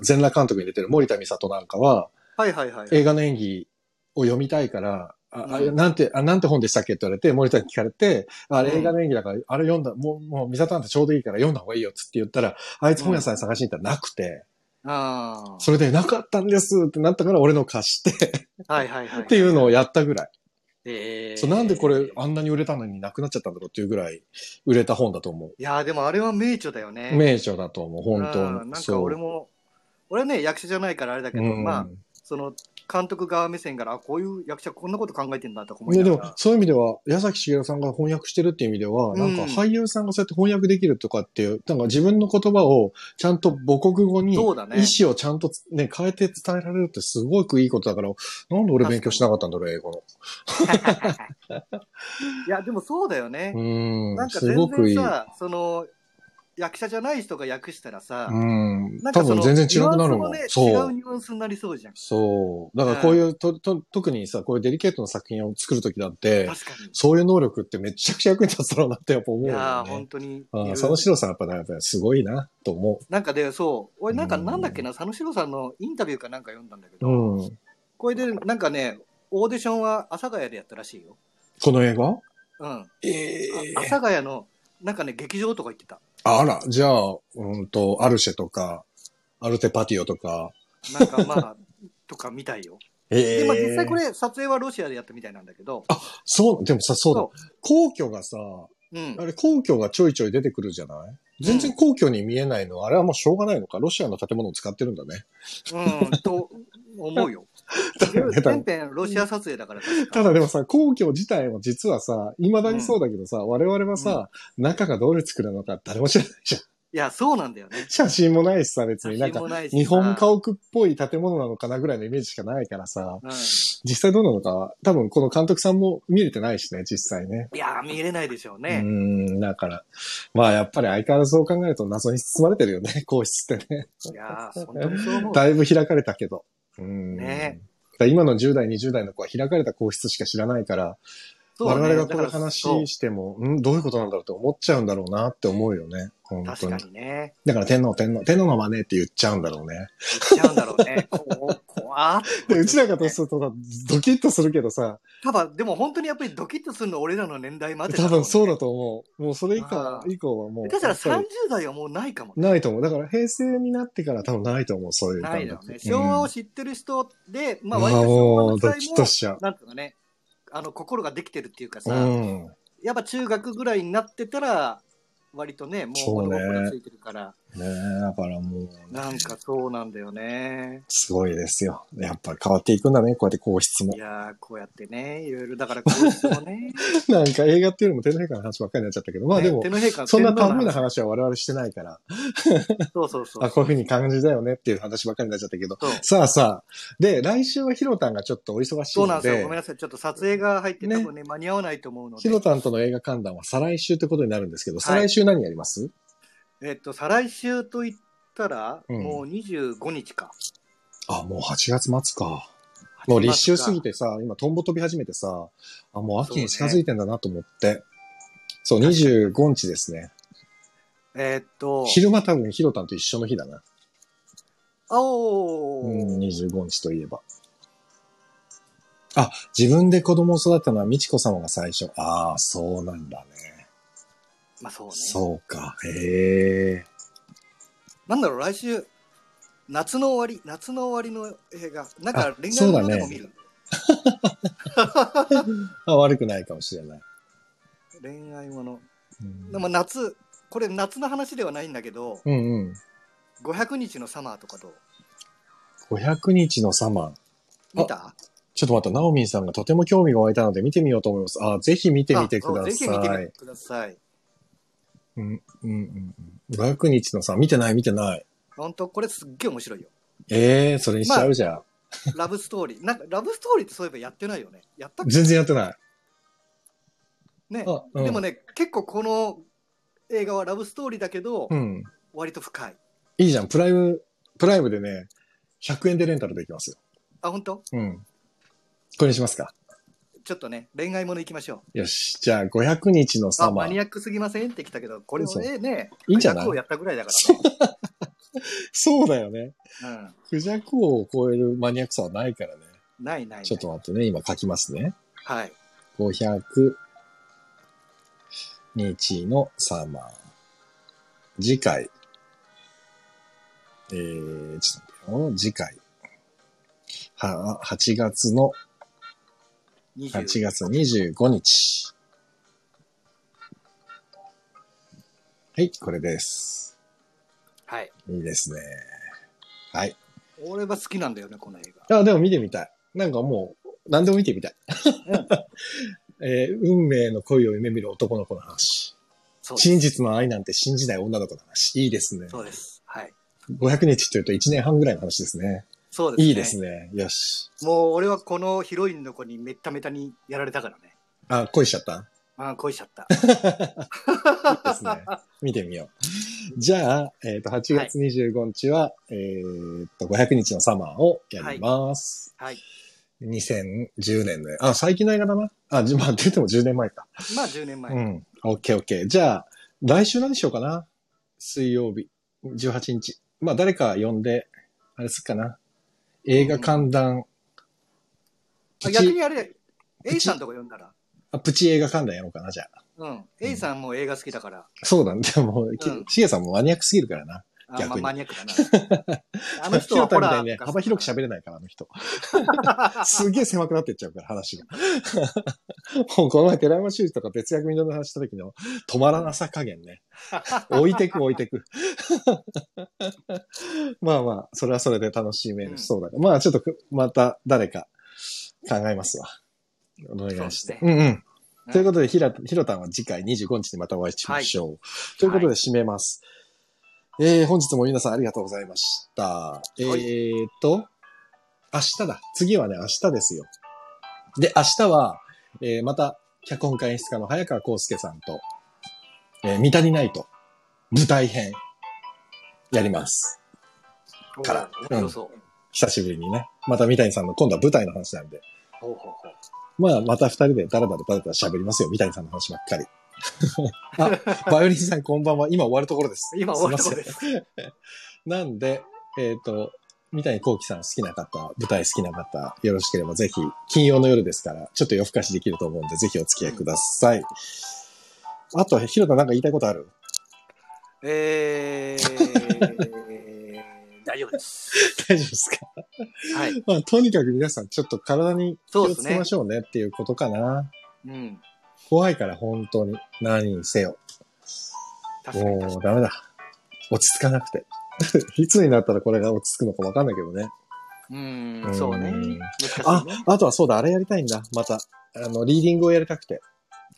ー全裸監督に出てる森田美里なんかは、はいはいはい。映画の演技を読みたいから、あ、あうんなんて、あ、なんて本でしたっけって言われて、森田に聞かれて、あれうん映画の演技だから、あれ読んだ、もう、もう、美里なんてちょうどいいから読んだ方がいいよっつって言ったら、あいつ本屋さんに探しに行ったらなくて、ああ。それでなかったんですってなったから俺の貸してはいはいはい。っていうのをやったぐらい。ええそうなんでこれあんなに売れたのになくなっちゃったんだろうっていうぐらい売れた本だと思いやーでもあれは名著だよね。う。名著だと思う、本当に。うんなんか俺も、俺はね、役者じゃないからあれだけど、うんまあ、その、監督側目線から、あ、こういう役者こんなこと考えてんだとか思いね、ながら。でも、そういう意味では、矢崎茂さんが翻訳してるっていう意味では、なんかうん俳優さんがそうやって翻訳できるとかっていう、なんか自分の言葉をちゃんと母国語に。意思をちゃんとね、変えて伝えられるってすごくいいことだから、なんで俺勉強しなかったんだろう、英語の。いや、でもそうだよね。うーん、すなんか全ごくいい。然さ、その、役者じゃない人が訳したらさ、うん。多なんかその分全然違くなるもん。ニュアンスもね、違そうう。ニュアンスになりそうじゃん。そう。だからこういう、と、と、特にさ、こういうデリケートな作品を作るときだって、確かに。そういう能力ってめちゃくちゃ役に立つだろうなってやっぱ思うよいやー、ね本。当に。ああ佐野史郎さんやっぱねやっぱりすごいな、と思なんかで、そう、俺なんかうんなんだっけな、佐野史郎さんのインタビューかなんか読んだんだけう。ど、うん。これでなんかね、オーディションは阿佐ヶ谷でやったらしいよ。この映画？うん。えあ阿佐ヶ谷の、なんかね、劇場とか行ってた。あら、じゃあ、うんと、アルシェとか、アルテパティオとか。なんかまあ、とか見たいよ。えで、まあ実際これ撮影はロシアでやったみたいなんだけど、そう、でもさ、そうだそ。皇居がさ、うんあ。れ皇居がちょいちょい出てくるじゃない？全然皇居に見えないのは、あれはもうしょうがないのか？ロシアの建物を使ってるんだね。うん、と思うよ。全編ロシア撮影だからただでもさ、皇居自体も実はさ、未だにそうだけどさ、我々はさ、中がどういう作るのか誰も知らないじゃん。いや、そうなんだよね。写真もないしさ、別になんか日本家屋っぽい建物なのかなぐらいのイメージしかないからさ、うん。実際どうなのか、多分この監督さんも見れてないしね、実際ね。いや、見れないでしょううね。ん、だから。まあやっぱり相変わらずそう考えると謎に包まれてるよね、皇室ってね。いや、本当にそう思う。だいぶ開かれたけど。うん。ね今の10代、20代の子は開かれた皇室しか知らないから、ね我々がこういう話しても、うん、どういうことなんだろうって思っちゃうんだろうなって思うよね。本当に。確かにね。だから天皇、天皇、天皇の真似って言っちゃうんだろうね。言っちゃうんだろうね。あで、うちらがとするとさ、ドキッとするけどさ、多分、でも本当にやっぱりドキッとするの俺らの年代までだろ多分そうだねと思う。もうそれ以降以降はもう。だからやっぱり30代はもうないかも。ないと思う。だから平成になってから多分ないと思う、そういうないね。うん昭和を知ってる人で、まああ割と昭和の時代もキッとしちゃう。なんていうかね、あの、心ができてるっていうかさ、うん。やっぱ中学ぐらいになってたら、割とね、もう物心ついてるから、ねえ、だからもう、なんかそうなんだよね。すごいですよ。やっぱ変わっていくんだね、こうやって皇室もい。やー、こうやってね、いろいろ、だからこうしてもね。なんか映画っていうよりも天皇陛下の話ばっかりになっちゃったけど、まあでもね、天皇陛下のそんなタブーな天皇の話は我々してないから、そうそうそう。あ、こういうふうに感じだよねっていう話ばっかりになっちゃったけど。そうさあさあ。で、来週はヒロタンがちょっとお忙しいそうなんですよ。ごめんなさい。ちょっと撮影が入ってね多分ね、間に合わないと思うので。ヒロタンとの映画観覧は再来週ってことになるんですけど、い再来週何やります、えっと、再来週と言ったら、うんもう25日か。あ、もう8月末か。もう立秋過ぎてさ、今トンボ飛び始めてさ、あ、もう秋に近づいてんだなと思って。そう,、25日ですね。えっと、昼間多分ヒロタンと一緒の日だな。あおー、うん、25日といえば。あ、自分で子供を育てたのは美智子様が最初。ああ、そうなんだね。まあそうね。そうか。へえ。なんだろう、来週、夏の終わり、夏の終わりの映画。なんあか恋愛ものでも見る？あ悪くないかもしれない。恋愛もの。うんでも夏、これ夏の話ではないんだけど、うんうん。500日のサマーとかどう？500日のサマー。見た？ちょっと待った、ナオミンさんがとても興味が湧いたので見てみようと思います。あ、ぜひ見てみてくだあそうぜひ見てください。うん、うん、うん。500日のさ、見てない見てない。本当これすっげえ面白いよ。ええー、それにしちゃうじゃん。ラブストーリー。なんか、ラブストーリーってそういえばやってないよね。やった全然やってない。ね、あうんでもね、結構この映画はラブストーリーだけど、うん。割と深い。いいじゃん。プライム、プライムでね、100円でレンタルできますよ。あ、本当？うん。これにしますか。ちょっとね、恋愛もの行きましょよし。じゃあ、500日のう。あ、サマー。マニアックすぎませんって来たけど、これをね、ね、いいんじゃない？クジャクをやったぐらいだか。そうだよね。うん。クジャク王を超えるマニアックさはないからね。ないないない。ちょっと待ってね。今書きますね。はい。500日のサマー。次回。えー、ちょっと待ってよ。次回。は、8月の、20 8月25日。はい、これです。はい。いいですね。はい。俺は好きなんだよね、この映画。あ、でも見てみたい。なんかもう、何でも見てみたい。えー運命の恋を夢見る男の子の話。真実の愛なんて信じない女の子の話。いいですね。そうです。はい。500日というと1年半ぐらいの話ですね。そうですね。いいですね。よし。もう俺はこのヒロインの子にめっためたにやられたからね。あ、恋しちゃった？ああ、恋しちゃった。いいですね。見てみよう。じゃあ、えっ、と、8月25日は、えっ、と、500日のサマーをやります。はい。2010年の、あ、最近の映画だな。あ、じ まあ、出ても10年前か。まあ10年前。うん。オッケーオッケー。じゃあ、来週何しようかな？水曜日、18日。まあ、誰か呼んで、あれすっかな。映画観覧、あ逆にあれ、A さんとか呼んだら。あプチ映画観覧やろうかな、じゃあ。うん。A さんも映画好きだから。そうだね。でも、きうんしげさんもマニアックすぎるからな。あまあ逆にマニアックだな。あの人はね、幅広く喋れないから、あの人。すげえ狭くなってっちゃうから、話が。もうこの前、寺山修司とか哲学民の話した時の止まらなさ加減ね。置いてく置いてく。まあまあ、それはそれで楽しめるしそうだから。まあちょっとく、また誰か考えますわ。お願いして。そううんうん。ということで、ひら、ひろたんは次回25日にまたお会いしましょう。ということで、締めます。えー、本日も皆さんありがとうございました。えーと、明日だ。次はね、明日ですよ。で、明日は、えー、また、脚本家演出家の早川康介さんと、えー、三谷ナイト、舞台編、やります。からう。久しぶりにね。また三谷さんの今度は舞台の話なんで。ほうほうほう。まあ、また二人でダラダラダラダラ喋りますよ。三谷さんの話ばっかり。あ、バイオリンさんこんばんは。今終わるところです。今終わるところです。なんで、えっ、と、三谷幸喜さん好きな方、舞台好きな方、よろしければぜひ、金曜の夜ですから、ちょっと夜更かしできると思うんで、ぜひお付き合いください。あと、ひろたなんか言いたいことある？えー、大丈夫です。大丈夫ですか？はい。まあ、とにかく皆さん、ちょっと体に気をつけましょうねっていうことかな。うん。怖いから、本当に。何にせよ。もうダメだ。落ち着かなくて。いつになったらこれが落ち着くのかわかんないけどね。に。うん、そうね。うん難しいあね。、あとはそうだ、あれやりたいんだ。また。あの、リーディングをやりたくて。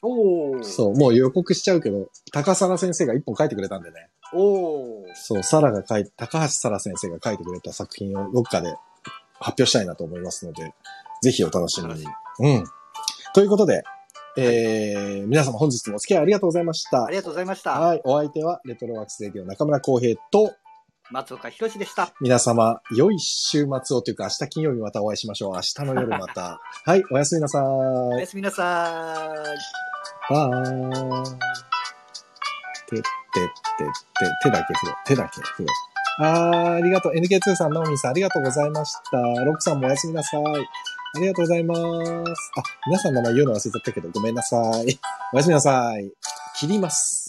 おー。そう、もう予告しちゃうけど、高皿先生が一本書いてくれたんでね。おー。そう、サラが書いて、高橋サラ先生が書いてくれた作品をどっかで発表したいなと思いますので、ぜひお楽しみに。うん。ということで、えー、皆様本日もお付き合いありがとうございましたあ。りがとうございました。はい、お相手はレトロワークスレディオ中村浩平と、松岡弘でした。皆様、良い週末をというか、明日金曜日またお会いしましょう。明日の夜また。はい、おやすみなさい。おやすみなさーい。バーイ。手、手、手、手、手だけ振ろう。手だけ振ろう。あー、ありがとう。NK2 さん、ナオミンさん、ありがとうございました。ロックさんもおやすみなさい。ありがとうございます。あ、皆さんの名前言うの忘れちゃったけど、ごめんなさい。おやすみなさい。切ります。